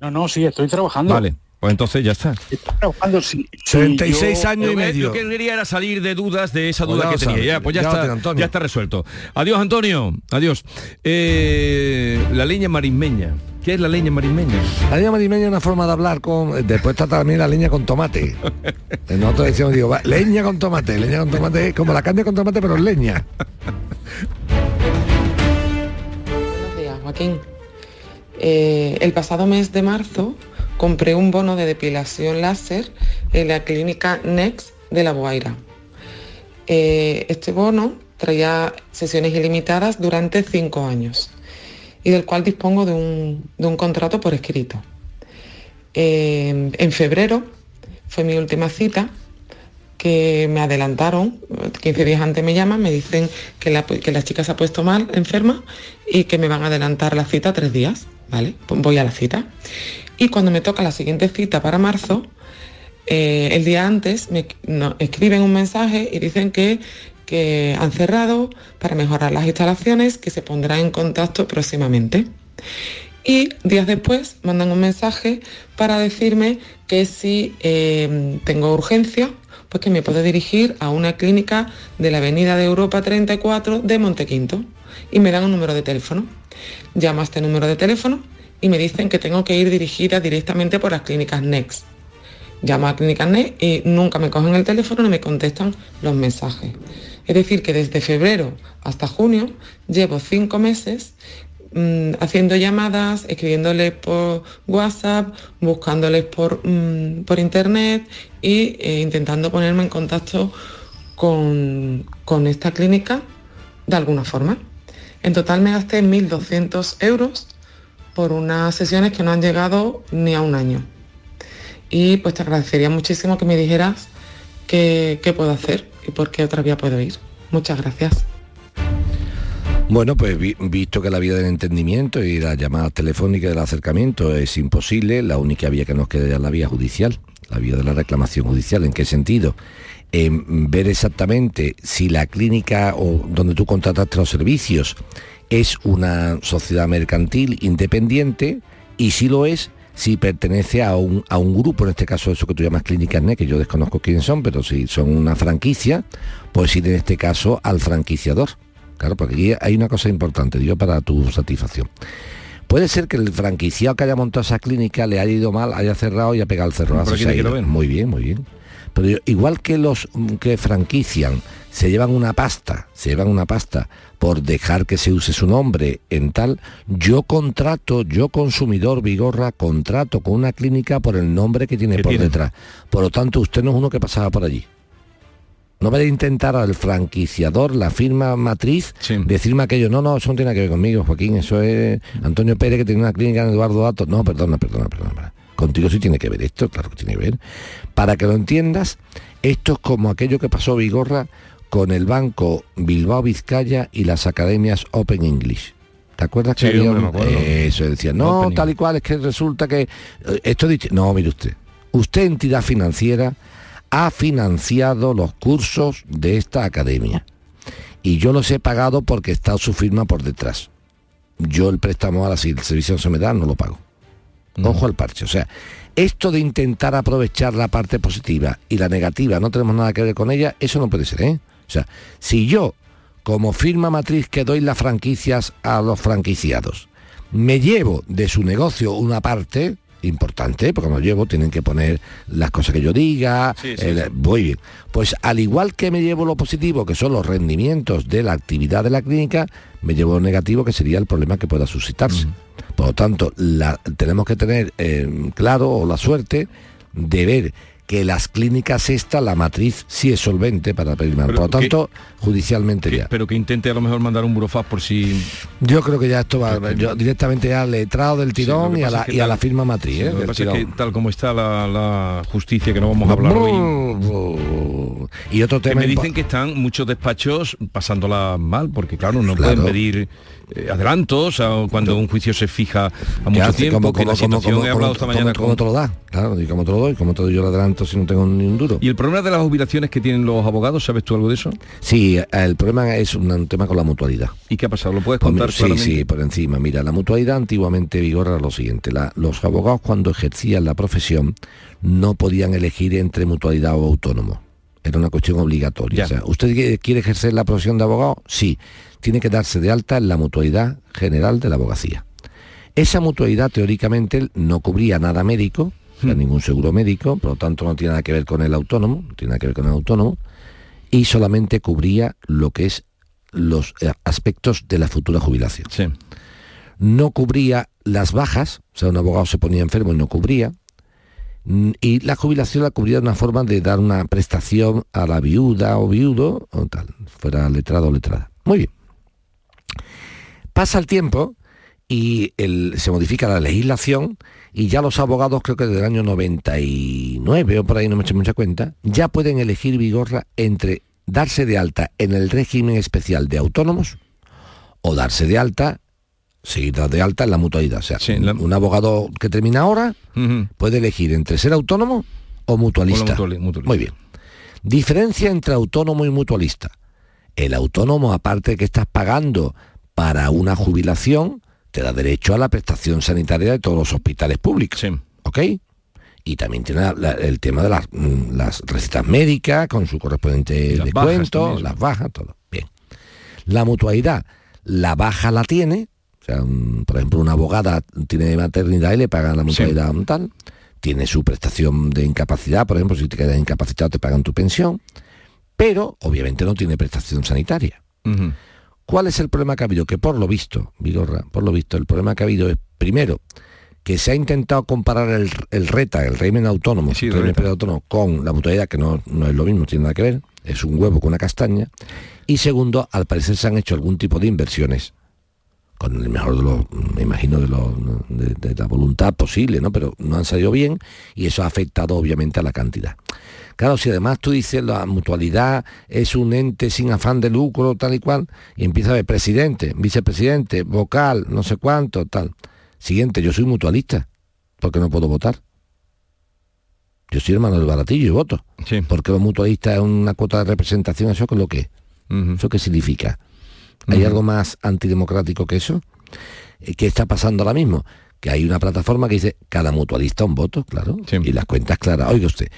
No, no, sí, estoy trabajando. Vale, pues entonces ya está. Estoy trabajando, sí. sí, 36 yo- años y medio. Lo que quería era salir de dudas de esa Pues duda ya que tenía. Ya, pues ya, está, ya está resuelto. Adiós, Antonio. Adiós. Eh, la leña marismeña. ¿Qué es la leña marismeña? La leña marimeña es una forma de hablar con. Después está también la leña con tomate. [LAUGHS] Nosotros decimos, digo, va, leña con tomate. Leña con tomate es como la carne con tomate, pero es leña. Buenos días, Joaquín. Eh, el pasado mes de marzo compré un bono de depilación láser en la clínica Next de La Boaira. Eh, este bono traía sesiones ilimitadas durante cinco años y del cual dispongo de un, de un contrato por escrito. Eh, en febrero fue mi última cita que me adelantaron, 15 días antes me llaman, me dicen que la, que la chica se ha puesto mal, enferma, y que me van a adelantar la cita tres días, ¿vale? Voy a la cita. Y cuando me toca la siguiente cita para marzo, eh, el día antes me escriben un mensaje y dicen que, que han cerrado para mejorar las instalaciones, que se pondrá en contacto próximamente. Y días después mandan un mensaje para decirme que si eh, tengo urgencia, pues que me puedo dirigir a una clínica de la Avenida de Europa 34 de Montequinto y me dan un número de teléfono. Llamo a este número de teléfono y me dicen que tengo que ir dirigida directamente por las clínicas Next. Llamo a clínicas Next y nunca me cogen el teléfono ni me contestan los mensajes. Es decir, que desde febrero hasta junio llevo cinco meses Mm, haciendo llamadas, escribiéndoles por WhatsApp, buscándoles por, mm, por internet eh, intentando ponerme en contacto con, con esta clínica de alguna forma. En total me gasté 1.200 euros por unas sesiones que no han llegado ni a un año. Y pues te agradecería muchísimo que me dijeras qué, qué puedo hacer y por qué otra vía puedo ir. Muchas gracias. Bueno, pues visto que la vía del entendimiento y las llamadas telefónicas del acercamiento es imposible, la única vía que nos queda es la vía judicial, la vía de la reclamación judicial. ¿En qué sentido? En ver exactamente si la clínica o donde tú contrataste los servicios es una sociedad mercantil independiente y si lo es, si pertenece a un, a un grupo, en este caso eso que tú llamas clínicas NET, que yo desconozco quiénes son, pero si son una franquicia, pues ir en este caso al franquiciador. Claro, porque aquí hay una cosa importante, digo, para tu satisfacción. Puede ser que el franquiciado que haya montado esa clínica le haya ido mal, haya cerrado y ha pegado el cerrojo. Muy bien, muy bien. Pero igual que los que franquician se llevan una pasta, se llevan una pasta por dejar que se use su nombre en tal, yo contrato, yo consumidor Vigorra, contrato con una clínica por el nombre que tiene por detrás. Por lo tanto, usted no es uno que pasaba por allí. No vaya a intentar al franquiciador, la firma matriz, decirme aquello, no, no, eso no tiene que ver conmigo, Joaquín, eso es Antonio Pérez que tiene una clínica en Eduardo Dato. No, perdona, perdona, perdona. Contigo sí tiene que ver esto, claro que tiene que ver. Para que lo entiendas, esto es como aquello que pasó Vigorra con el banco Bilbao Vizcaya y las academias Open English. ¿Te acuerdas que había eso decía, no, tal y cual, es que resulta que eh, esto dicho, no, mire usted, usted entidad financiera ha financiado los cursos de esta academia. Y yo los he pagado porque está su firma por detrás. Yo el préstamo si el servicio no se me da, no lo pago. Ojo al parche. O sea, esto de intentar aprovechar la parte positiva y la negativa, no tenemos nada que ver con ella, eso no puede ser, ¿eh? O sea, si yo, como firma matriz que doy las franquicias a los franquiciados, me llevo de su negocio una parte, importante, porque como llevo, tienen que poner las cosas que yo diga, muy bien. Pues al igual que me llevo lo positivo, que son los rendimientos de la actividad de la clínica, me llevo lo negativo, que sería el problema que pueda suscitarse. Por lo tanto, la, tenemos que tener eh, claro o la suerte de ver que las clínicas esta, la matriz sí es solvente para pedir. Por lo tanto, judicialmente ya. Pero que intente a lo mejor mandar un burofax por si... Yo creo que ya esto va yo, directamente al letrado del tirón y, a la, firma matriz. ¿eh? que tal como está la, justicia, que no vamos a hablar hoy... Y otro tema... me dicen que están muchos despachos pasándola mal, porque claro, no pueden pedir eh, adelantos cuando un juicio se fija a mucho tiempo como, como, he hablado esta mañana como, te lo da claro y como te lo doy como te doy yo el adelanto si no tengo ni un duro y el problema de las jubilaciones que tienen los abogados sabes tú algo de eso sí el problema es un, tema con la mutualidad. Y qué ha pasado lo puedes pues contar sí sí por encima. Mira la mutualidad antiguamente vigora lo siguiente. Los abogados cuando ejercían la profesión no podían elegir entre mutualidad o autónomo era una cuestión obligatoria. O sea, ¿Usted quiere ejercer la profesión de abogado? Sí tiene que darse de alta en la mutualidad general de la abogacía. Esa mutualidad teóricamente no cubría nada médico, hmm. ningún seguro médico, por lo tanto no tiene nada que ver con el autónomo, no tiene nada que ver con el autónomo, y solamente cubría lo que es los eh, aspectos de la futura jubilación. No cubría las bajas, o sea, un abogado se ponía enfermo y no cubría, Y la jubilación la cubría de una forma de dar una prestación a la viuda o viudo, o tal, fuera letrado o letrada. Muy bien. Pasa el tiempo y el- se modifica la legislación y ya los abogados, creo que desde el año 99 o por ahí, no me eché mucha cuenta, ya pueden elegir Vigorra entre darse de alta en el régimen especial de autónomos o darse de alta, seguir de alta en la mutualidad. O sea, un, un abogado que termina ahora puede elegir entre ser autónomo o mutualista. O la mutuali- mutualista. Muy bien. Diferencia entre autónomo y mutualista. El autónomo, aparte de que estás pagando para una jubilación, te da derecho a la prestación sanitaria de todos los hospitales públicos. ¿Ok? Y también tiene la- la- el tema de las, mm, las recetas médicas con su correspondiente Las descuento, las bajas, todo. Bien. La mutualidad, la baja la tiene, o sea, un- por ejemplo, una abogada tiene maternidad y le pagan la mutualidad un tal, tiene su prestación de incapacidad, por ejemplo, si te quedas incapacitado te pagan tu pensión, pero obviamente no tiene prestación sanitaria. ¿Cuál es el problema que ha habido? Que por lo visto, Vigorra, por lo visto, el problema que ha habido es, primero, que se ha intentado comparar el, el RETA, el régimen autónomo, el régimen autónomo, con la mutualidad, que no, no es lo mismo, tiene nada que ver, es un huevo con una castaña. Y segundo, al parecer se han hecho algún tipo de inversiones, con el mejor de los, me imagino, de, los- de, de la voluntad posible, ¿no? Pero no han salido bien y eso ha afectado obviamente a la cantidad. Claro, si además tú dices la mutualidad es un ente sin afán de lucro, tal y cual, y empieza a ver presidente, vicepresidente, vocal, no sé cuánto, tal. Siguiente, yo soy mutualista, porque no puedo votar. Yo soy hermano del baratillo y voto. Porque los mutualistas es una cuota de representación, ¿eso qué es lo que es? ¿Eso qué significa? ¿Hay algo más antidemocrático que eso? Eh, ¿Qué está pasando ahora mismo? Que hay una plataforma que dice cada mutualista un voto, claro, y las cuentas claras. Oiga usted,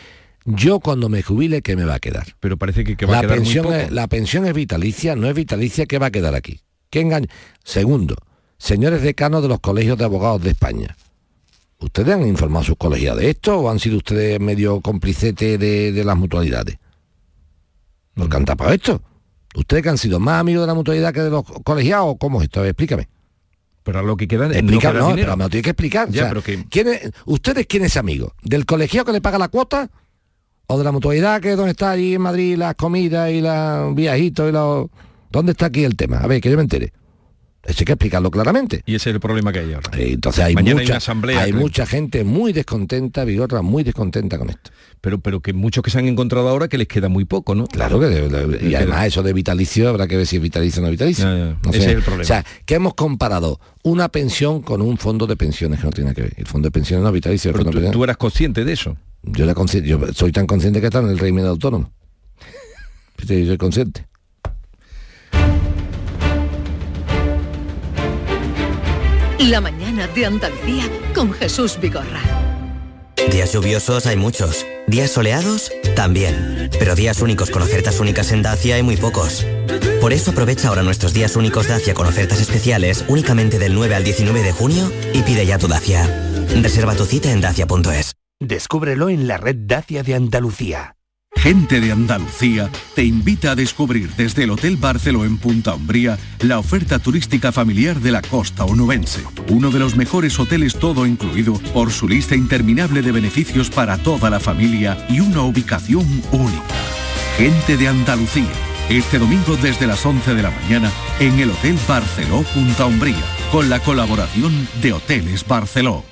yo cuando me jubile, ¿qué me va a quedar? Pero parece que, que va la a quedar muy pensión poco. Es, la pensión es vitalicia, no es vitalicia, ¿qué va a quedar aquí? ¿Qué engaño? Segundo, señores decanos de los colegios de abogados de España. ¿Ustedes han informado a sus colegios de esto o han sido ustedes medio complicete de, de las mutualidades? ¿Por qué han tapado esto? ¿Ustedes que han sido más amigos de la mutualidad que de los colegiados? ¿Cómo es esto? A ver, Explícame. Pero a lo que queda Explica, no, no, pero me lo tiene que explicar. Ya, o sea, pero que- ¿quién es- ¿Ustedes quién es amigo? ¿Del colegiado que le paga la cuota? ¿O de la mutualidad que es donde está allí en Madrid las comidas y los viajitos y los... ¿Dónde está aquí el tema? A ver, que yo me entere. Eso hay que explicarlo claramente. Y ese es el problema que hay ahora. Eh, Entonces hay, Mañana hay mucha, una asamblea, hay mucha gente muy descontenta, Vigorra, muy descontenta con esto. Pero, pero que muchos que se han encontrado ahora que les queda muy poco, ¿no? Claro que de- de- y además eso de vitalicio habrá que ver si es vitalicio o no vitalicio. No Ese es el problema. O sea, que hemos comparado una pensión con un fondo de pensiones que no tiene que ver. El fondo de pensiones no es vitalicio. Pero tú, pensiones- tú eras consciente de eso. Yo, era consci- yo soy tan consciente que está en el régimen autónomo. [LAUGHS] Yo soy consciente. La mañana de Andalucía con Jesús Vigorra. Días lluviosos hay muchos. Días soleados también. Pero días únicos con ofertas únicas en Dacia hay muy pocos. Por eso aprovecha ahora nuestros días únicos Dacia con ofertas especiales únicamente del 9 al 19 de junio y pide ya tu Dacia. Reserva tu cita en dacia.es. Descúbrelo en la red Dacia de Andalucía. Gente de Andalucía te invita a descubrir desde el Hotel Barceló en Punta Umbría la oferta turística familiar de la costa onubense. Uno de los mejores hoteles todo incluido por su lista interminable de beneficios para toda la familia y una ubicación única. Gente de Andalucía. Este domingo desde las 11 de la mañana en el Hotel Barceló Punta Umbría con la colaboración de Hoteles Barceló.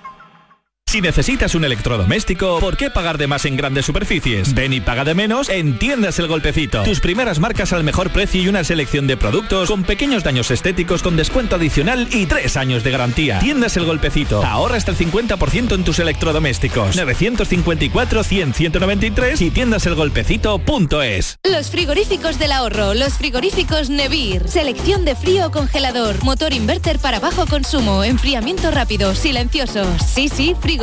Si necesitas un electrodoméstico, ¿por qué pagar de más en grandes superficies? Ven y paga de menos en Tiendas El Golpecito. Tus primeras marcas al mejor precio y una selección de productos con pequeños daños estéticos con descuento adicional y tres años de garantía. Tiendas El Golpecito. Ahorra hasta el 50% en tus electrodomésticos. 954-100-193 y tiendaselgolpecito.es. Los frigoríficos del ahorro, los frigoríficos Nevir. Selección de frío o congelador, motor inverter para bajo consumo, enfriamiento rápido, silenciosos. Sí, sí, frigoríficos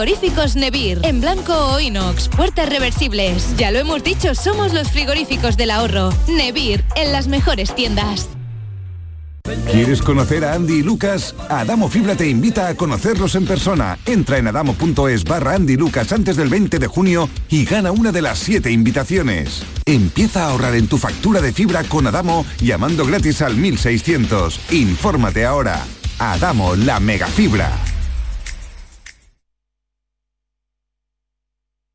Nevir. En blanco o inox, puertas reversibles. Ya lo hemos dicho, somos los frigoríficos del ahorro. Nevir, en las mejores tiendas. ¿Quieres conocer a Andy y Lucas? Adamo Fibra te invita a conocerlos en persona. Entra en adamo.es barra Andy Lucas antes del 20 de junio y gana una de las siete invitaciones. Empieza a ahorrar en tu factura de fibra con Adamo llamando gratis al 1600. Infórmate ahora. Adamo, la mega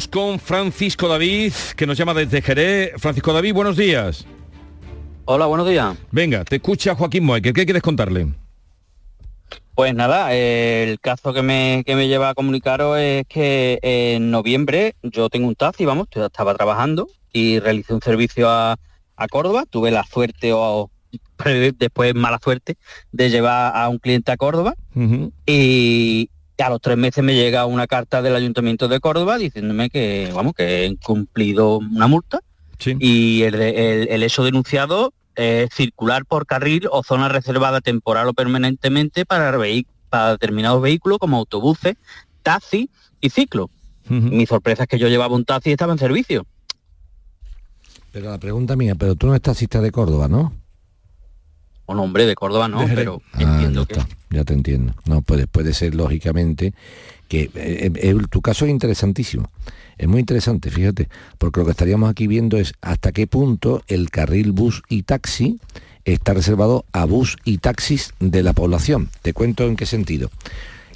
Vamos con Francisco David, que nos llama desde Jerez. Francisco David, buenos días. Hola, buenos días. Venga, te escucha Joaquín Moecker. ¿Qué quieres contarle? Pues nada, eh, el caso que me, que me lleva a comunicaros es que en noviembre yo tengo un taxi, vamos, estaba trabajando y realicé un servicio a, a Córdoba. Tuve la suerte o [LAUGHS] después mala suerte de llevar a un cliente a Córdoba y, a los tres meses me llega una carta del Ayuntamiento de Córdoba diciéndome que, vamos, que he incumplido una multa y el, el, el hecho denunciado es circular por carril o zona reservada temporal o permanentemente para, para determinados vehículos como autobuses, taxi y ciclo. Mi sorpresa es que yo llevaba un taxi y estaba en servicio. Pero la pregunta mía, pero tú no estás taxista de Córdoba, ¿no? Un hombre de Córdoba no, pero [LAUGHS] Ah, ya, está, ya te entiendo. No, puede, puede ser lógicamente que eh, eh, tu caso es interesantísimo. Es muy interesante, fíjate, porque lo que estaríamos aquí viendo es hasta qué punto el carril bus y taxi está reservado a bus y taxis de la población. Te cuento en qué sentido.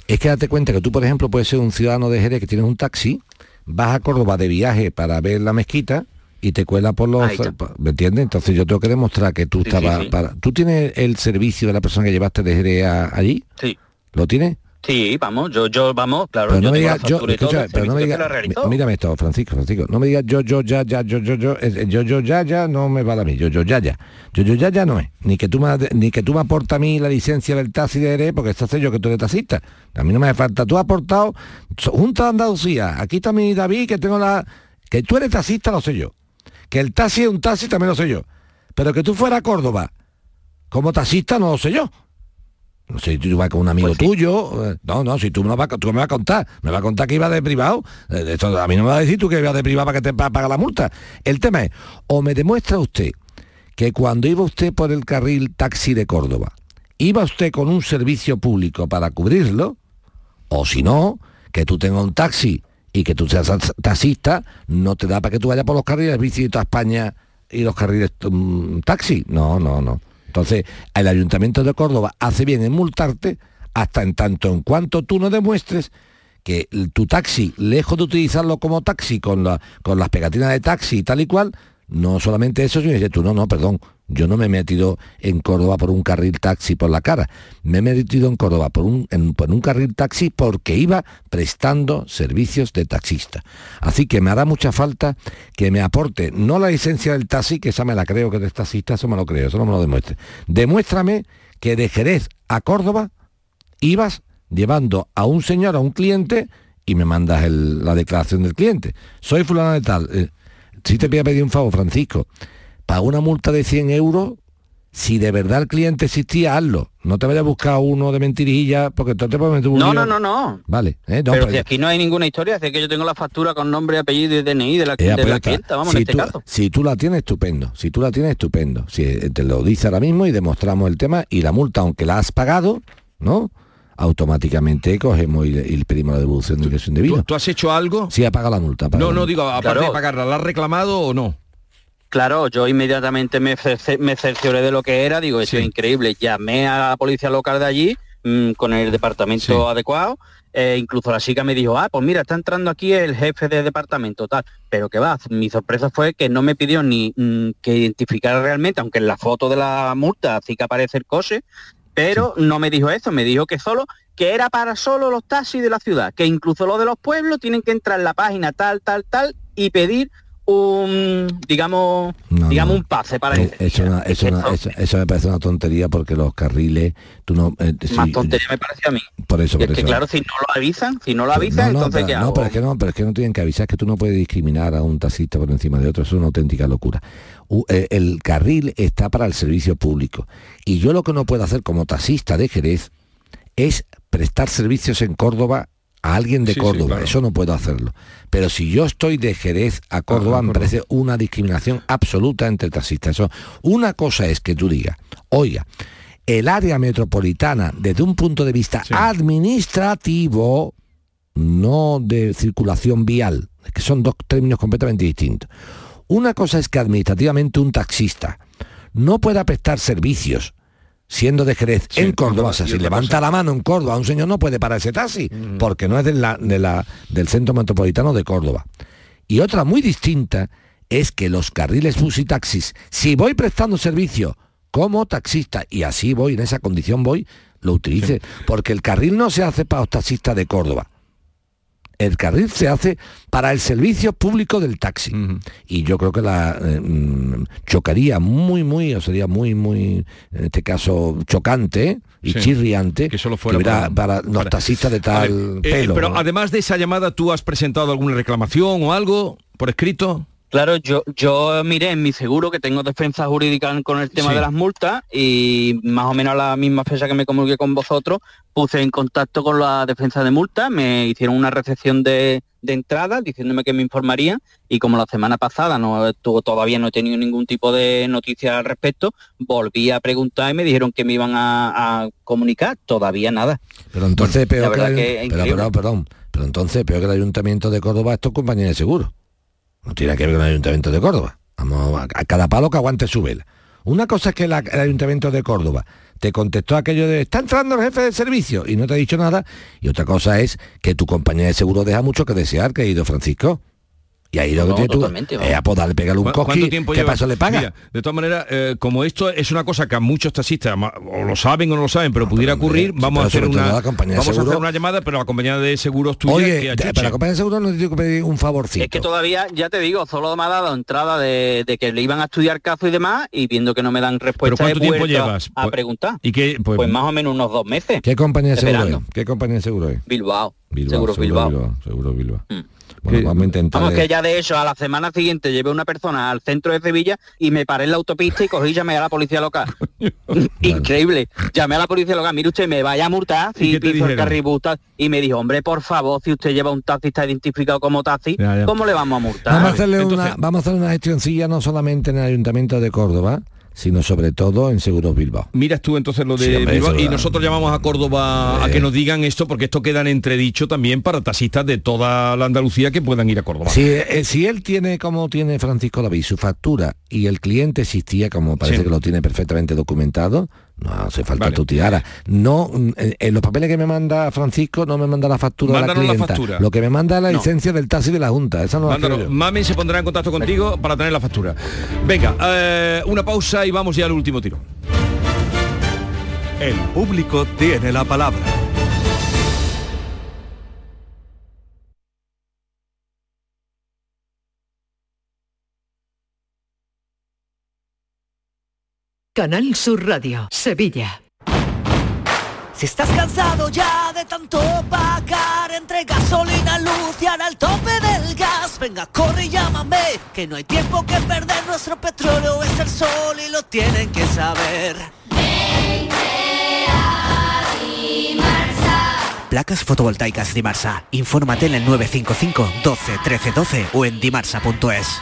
Es que date cuenta que tú, por ejemplo, puedes ser un ciudadano de Jerez que tienes un taxi, vas a Córdoba de viaje para ver la mezquita y te cuela por los... ¿Me entiendes? Entonces yo tengo que demostrar que tú Sí, estabas... sí. Para, ¿Tú tienes el servicio de la persona que llevaste de Jerez a- allí? Sí. ¿Lo tienes? Sí, vamos, yo, yo, vamos, claro, Pero yo no me tengo digas, yo, escucha, pero no me digas, mírame esto, Francisco, Francisco, no me digas yo, yo, ya, ya, yo, yo, yo, yo, yo, ya, ya, no me vale a mí, yo, yo, ya, ya, yo, yo, ya, ya no es, ni que tú me, ni que tú me aportas a mí la licencia del taxi de Jerez, porque esto sé yo que tú eres taxista, a mí no me hace falta, tú has aportado, Junta de Andalucía, aquí está mi David, que tengo la, que tú eres taxista, lo sé yo, que el taxi es un taxi, también lo sé yo, pero que tú fueras a Córdoba, como taxista, no lo sé yo. No sé, tú vas con un amigo tuyo. eh, No, no, si tú me, vas, a- tú me vas a contar. Me vas a contar que iba de privado. eh, Esto, a mí no me vas a decir tú que iba de privado para que te pa- paga la multa. El tema es, o me demuestra usted que cuando iba usted por el carril taxi de Córdoba, iba usted con un servicio público para cubrirlo, o si no, que tú tengas un taxi y que tú seas tax- taxista, no te da para que tú vayas por los carriles bici de España y los carriles mm, taxi. No, no, no. Entonces, el Ayuntamiento de Córdoba hace bien en multarte hasta en tanto en cuanto tú no demuestres que tu taxi, lejos de utilizarlo como taxi con, la, con las pegatinas de taxi y tal y cual, no solamente eso, sino que tú, no, no, perdón, yo no me he metido en Córdoba por un carril taxi por la cara, me he metido en Córdoba por un, carril taxi porque iba prestando servicios de taxista. Así que me hará mucha falta que me aporte, no la licencia del taxi, que esa me la creo que eres taxista, eso me lo creo, eso no me lo demuestre. Demuéstrame que de Jerez a Córdoba ibas llevando a un señor, a un cliente, y me mandas la declaración del cliente. Soy fulano de tal. eh, si te voy a pedir un favor, Francisco, para una multa de 100 euros, si de verdad el cliente existía, hazlo. No te vayas a buscar uno de mentirilla, porque entonces te puedes meter un No, no, no, no. Vale, eh, no, pero pues- si aquí no hay ninguna historia, es que yo tengo la factura con nombre, apellido y DNI de la, Eh, de pues la clienta, vamos, si en este tú, caso. Si tú la tienes, estupendo. Si tú la tienes, estupendo. Si eh, te lo dice ahora mismo y demostramos el tema y la multa, aunque la has pagado, ¿no? Automáticamente cogemos y, le- y pedimos la devolución de ingreso indebido. ¿Tú has hecho algo? Sí, ha pagado la multa. No, no, digo, aparte Claro. de pagarla, ¿la has reclamado o no? Claro, yo inmediatamente me, cercioré de lo que era, digo, eso es increíble. Llamé a la policía local de allí mm, con el departamento adecuado. eh, incluso la chica me dijo, ah, pues mira, está entrando aquí el jefe de departamento, tal. Pero que va, mi sorpresa fue que no me pidió ni mm, que identificara realmente, aunque en la foto de la multa sí que aparece el coche, pero no me dijo eso, me dijo que solo que era para solo los taxis de la ciudad, que incluso los de los pueblos tienen que entrar en la página tal, tal, tal y pedir un digamos digamos un pase para Eh, eso, una- eso una- eso- eso me parece una tontería porque los carriles tú no eh, más tontería me parece a mí. Por eso es que claro si no lo avisan si no lo avisan no, entonces pero, qué no, pero es que no, pero es que no tienen que avisar, es que tú no puedes discriminar a un taxista por encima de otro, es una auténtica locura. U- eh, el carril está para el servicio público. Y yo lo que no puedo hacer como taxista de Jerez es prestar servicios en Córdoba a alguien de Sí, sí, Córdoba, claro. eso no puedo hacerlo. Pero si yo estoy de Jerez a Córdoba, me parece una discriminación absoluta entre taxistas. Eso, una cosa es que tú digas, oiga, el área metropolitana desde un punto de vista administrativo, no de circulación vial, que son dos términos completamente distintos. Una cosa es que administrativamente un taxista no pueda prestar servicios siendo de Jerez en Córdoba, o sea, si levanta la mano en Córdoba, un señor no puede parar ese taxi, porque no es de la- de la- del centro metropolitano de Córdoba. Y otra muy distinta es que los carriles bus y taxis, si voy prestando servicio como taxista, y así voy, en esa condición voy, lo utilice, porque el carril no se hace para los taxistas de Córdoba. El carril se hace para el servicio público del taxi. Y yo creo que la eh, mm, chocaría muy, muy, o sería muy, muy, en este caso, chocante y Sí. chirriante Que solo fuera para- para, los para- taxistas de tal ver, eh, pelo. pero ¿no? además de esa llamada, ¿tú has presentado alguna reclamación o algo por escrito? Claro, yo, yo miré en mi seguro que tengo defensa jurídica con el tema Sí. de las multas y más o menos a la misma fecha que me comuniqué con vosotros, puse en contacto con la defensa de multas, me hicieron una recepción de, de entrada diciéndome que me informarían y como la semana pasada no tuvo, todavía no he tenido ningún tipo de noticia al respecto, volví a preguntar y me dijeron que me iban a, a comunicar, todavía nada. Pero entonces Bueno, peor que, el- que pero, increíble. perdón, perdón, pero entonces peor que el Ayuntamiento de Córdoba es compañía de seguro. No tiene que ver con el Ayuntamiento de Córdoba. Vamos, a, cada palo que aguante su vela. Una cosa es que el Ayuntamiento de Córdoba te contestó aquello de está entrando el jefe de servicio y no te ha dicho nada. Y otra cosa es que tu compañía de seguro deja mucho que desear, querido Francisco. Y ahí lo que tienes tú es a poderle pegarle un ¿Cu- ¿Cuánto cosqui, tiempo ¿qué paso le paga? Mira, de todas maneras, eh, como esto es una cosa que a muchos taxistas o lo saben o no lo saben, pero pudiera ocurrir, vamos a pero hacer una vamos a hacer una llamada, pero la compañía de seguros tuya Oye, que de- pero la compañía de seguro no te tengo que pedir un favorcito. Es que todavía, ya te digo, solo me ha dado entrada de, de que le iban a estudiar caso y demás, y viendo que no me dan respuesta, ¿cuánto he tiempo llevas? a, Pues- preguntar. ¿Y qué? Pues, Pues más o menos unos dos meses. ¿Qué compañía de seguro Esperando. es? ¿Qué compañía de seguro es? Bilbao. Bilbao, Seguros seguro Bilbao. Seguro Bilbao. Bueno, vamos a intentar. Vamos, que ya de hecho, a la semana siguiente llevé una persona al centro de Sevilla y me paré en la autopista y cogí y llamé a la policía local. [LAUGHS] Increíble. Llamé a la policía local, mire usted, me vaya a multar ¿Y si piso el dijeron? carribus tal". Y me dijo, hombre, por favor, si usted lleva un taxi está identificado como taxi, Ya, ya. ¿cómo le vamos a multar? Vamos a, hacerle una, vamos a hacer una gestioncilla no solamente en el Ayuntamiento de Córdoba, sino sobre todo en Seguros Bilbao. Miras tú entonces lo de Sí, hombre, Bilbao y nosotros llamamos a Córdoba a que nos digan esto porque esto queda en entredicho también para taxistas de toda la Andalucía que puedan ir a Córdoba. Si, eh, si él tiene como tiene Francisco David su factura y el cliente existía como parece Sí. que lo tiene perfectamente documentado, no hace falta tu tiara. No, mm, en, en los papeles que me manda Francisco no me manda la factura Mándanos de la la clienta. factura. Lo que me manda es la No. licencia del taxi de la Junta. Esa no la yo. Mami se pondrá en contacto contigo para tener la factura. Venga, eh, una pausa y vamos ya al último tiro. El público tiene la palabra. Canal Sur Radio, Sevilla. Si estás cansado ya de tanto pagar entre gasolina, luz y ahora tope del gas, venga, corre y llámame, que no hay tiempo que perder, nuestro petróleo es el sol y lo tienen que saber. Placas fotovoltaicas Dimarsa. Infórmate en el 955 12 13 12 o en dimarsa.es.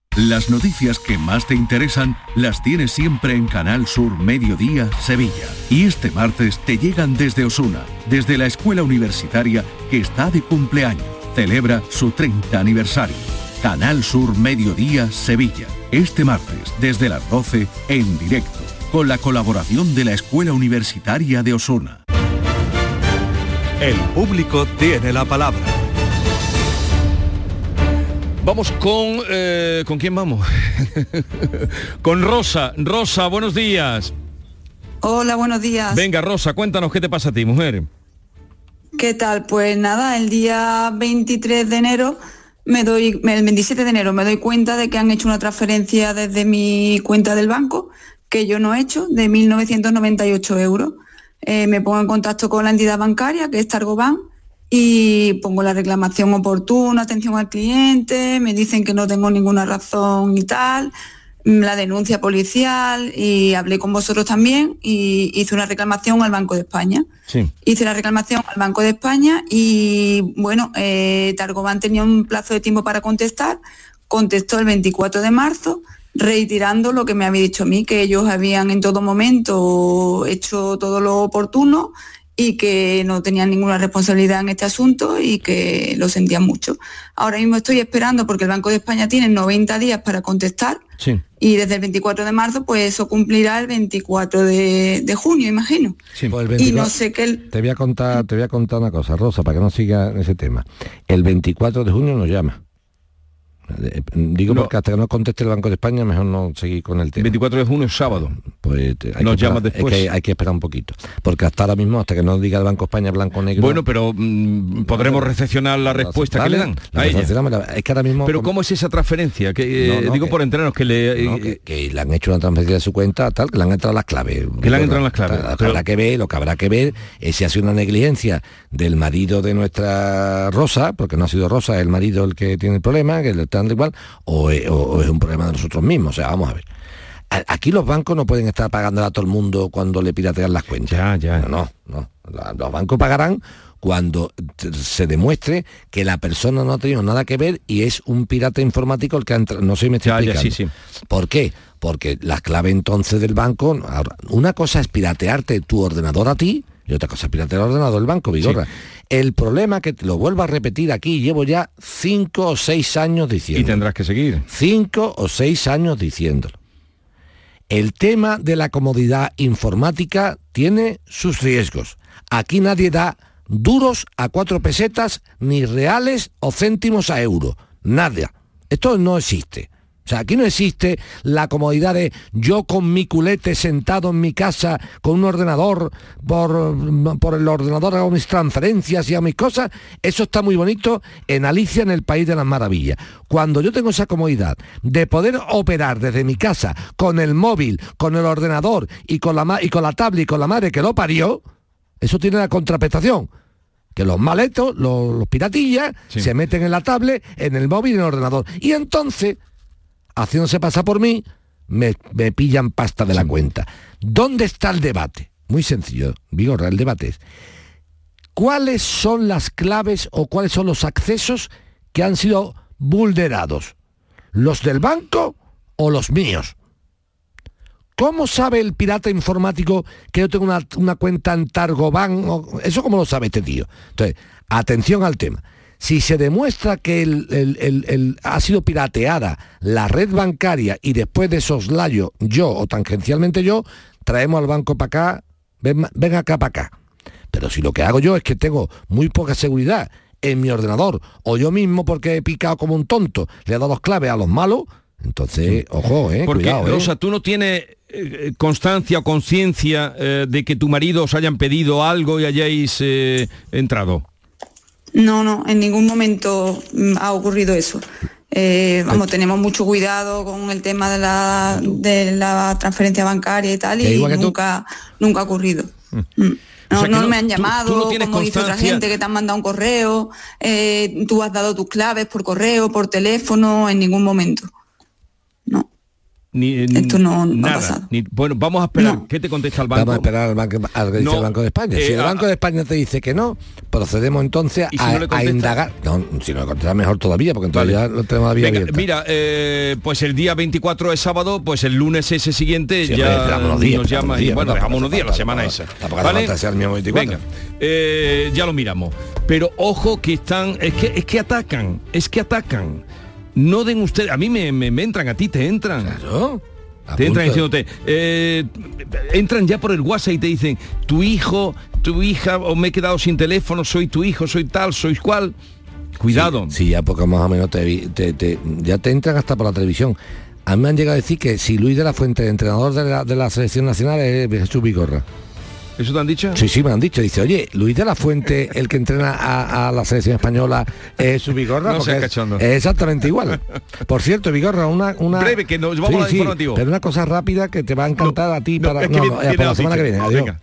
Las noticias que más te interesan las tienes siempre en Canal Sur Mediodía Sevilla. Y este martes te llegan desde Osuna, desde la escuela universitaria que está de cumpleaños. Celebra su 30 aniversario. Canal Sur Mediodía Sevilla. Este martes desde las 12 en directo, con la colaboración de la Escuela Universitaria de Osuna. El público tiene la palabra. Vamos con... eh, ¿Con quién vamos? [LAUGHS] con Rosa. Rosa, buenos días. Hola, buenos días. Venga, Rosa, cuéntanos qué te pasa a ti, mujer. ¿Qué tal? Pues nada, el día 23 de enero me doy, el 27 de enero me doy cuenta de que han hecho una transferencia desde mi cuenta del banco que yo no he hecho de 1.998 euros. Eh, me pongo en contacto con la entidad bancaria, que es Targoban, y pongo la reclamación oportuna, atención al cliente, me dicen que no tengo ninguna razón y tal, la denuncia policial y hablé con vosotros también y hice una reclamación al Banco de España. Sí. Hice la reclamación al Banco de España y bueno, eh, Targoban tenía un plazo de tiempo para contestar, contestó el 24 de marzo, reiterando lo que me había dicho a mí, que ellos habían en todo momento hecho todo lo oportuno y que no tenían ninguna responsabilidad en este asunto y que lo sentían mucho. Ahora mismo estoy esperando porque el Banco de España tiene 90 días para contestar Sí. y desde el 24 de marzo pues eso cumplirá el 24 de, de junio, imagino. Pues el Y no 24 sé qué... el- Te voy a contar, te voy a contar una cosa, Rosa, para que no siga en ese tema. El 24 de junio nos llama. Eh, Digo No. porque hasta que no conteste el Banco de España mejor no seguir con el tema. 24 de junio es sábado. Pues hay Nos llamas después. Es que hay que esperar un poquito. Porque hasta ahora mismo, hasta que no diga el Banco de España blanco negro. Bueno, pero mm, podremos recepcionar la respuesta que le dan a ella. Es que ahora mismo. Pero ¿cómo es esa transferencia? Que, eh, No, no, digo que- por enterarnos que le... Eh, que, que le han hecho una transferencia de su cuenta tal que le han entrado las claves Que le han entrado las claves, Lo que habrá que ver lo que habrá que ver es si ha sido una negligencia del marido de nuestra Rosa porque no ha sido Rosa es el marido el que tiene el problema que le está igual o, es- o- es un problema de nosotros mismos o sea vamos a ver Aquí los bancos no pueden estar pagando a todo el mundo cuando le piratean las cuentas. Ya, ya. No, no, no. Los bancos pagarán cuando se demuestre que la persona no ha tenido nada que ver y es un pirata informático el que ha entrado. No sé si me estoy Ya, ya, explicando. sí, ¿Por qué? Porque la clave entonces del banco, ahora, una cosa es piratearte tu ordenador a ti y otra cosa es piratear el ordenador del banco, Vigorra. El problema que te lo vuelvo a repetir aquí, llevo ya cinco o seis años diciendo. Y tendrás que seguir. Cinco o seis años diciéndolo. El tema de la comodidad informática tiene sus riesgos. Aquí nadie da duros a cuatro pesetas, ni reales o céntimos a euro. Nada. Esto no existe. O sea, aquí no existe la comodidad de yo con mi culete sentado en mi casa con un ordenador, por, por el ordenador hago mis transferencias y hago mis cosas. Eso está muy bonito en Alicia en el País de las Maravillas. Cuando yo tengo esa comodidad de poder operar desde mi casa con el móvil, con el ordenador y con la, y con la tablet y con la madre que lo parió, eso tiene la contraprestación que los maletos, los, los piratillas, se meten en la tablet, en el móvil y en el ordenador. Y entonces, haciéndose pasar por mí, me, me pillan pasta de la cuenta. ¿Dónde está el debate? Muy sencillo, Vigorra, el debate es, ¿cuáles son las claves o cuáles son los accesos que han sido vulnerados? ¿Los del banco o los míos? ¿Cómo sabe el pirata informático que yo tengo una, una cuenta en Targoban? ¿Eso cómo lo sabe este tío? Entonces, atención al tema. Si se demuestra que el- el- el- el- ha sido pirateada la red bancaria y después de soslayo yo o tangencialmente yo, traemos al banco para acá, ven, ven acá para acá. Pero si lo que hago yo es que tengo muy poca seguridad en mi ordenador, o yo mismo porque he picado como un tonto, le he dado las claves a los malos, entonces, ojo, eh, Porque, cuidado, eh. Rosa, tú no tienes eh, constancia o conciencia eh, de que tu marido os hayan pedido algo y hayáis eh, entrado. No, no, en ningún momento mm, ha ocurrido eso. Eh, vamos, tenemos mucho cuidado con el tema de la, de la transferencia bancaria y tal, y tú. nunca, nunca ha ocurrido. No, O sea, que no no- me han tú- tú llamado, no como dice otra gente que te han mandado un correo, eh, tú has dado tus claves por correo, por teléfono, en ningún momento. Ni, Esto no- no ha nada. pasado. Ni- bueno, vamos a esperar. ¿Qué te contesta el banco? Vamos a esperar al banco, al que dice No, el Banco de España. si eh, el a- Banco de España te dice que no, procedemos entonces ¿Y si a, no a indagar. No, si no le contesta mejor todavía, porque entonces Vale. ya lo tenemos la vía Venga, abierta. mira, eh, pues el día 24 es sábado, pues el lunes ese siguiente Sí, ya hombre, esperamos unos días, nos esperamos llama unos y días, bueno, no, dejamos unos días, la semana esa. ser el mismo 24. Venga, eh, ya lo miramos. Pero ojo que están, es que, es que atacan, es que atacan. No den ustedes, a mí me, me- me entran, a ti te entran. Te entran diciéndote, eh, entran ya por el WhatsApp y te dicen, tu hijo, tu hija, o me he quedado sin teléfono, soy tu hijo, soy tal, sois cual. Cuidado. Sí, ya porque más o menos te, te- te- ya te entran hasta por la televisión. A mí me han llegado a decir que si Luis de la Fuente, entrenador de la, de la selección nacional, es Jesús Vigorra. ¿Eso te han dicho? Sí, sí, me han dicho. Dice, oye, Luis de la Fuente, el que entrena a, a la selección española, es Jesús Vigorra. No porque seas es, exactamente igual. Por cierto, Vigorra, una... una Breve, que nos vamos al informativo. Pero una cosa rápida que te va a encantar a ti para, es que no, viene- no, viene para la semana que viene. Adiós. Venga.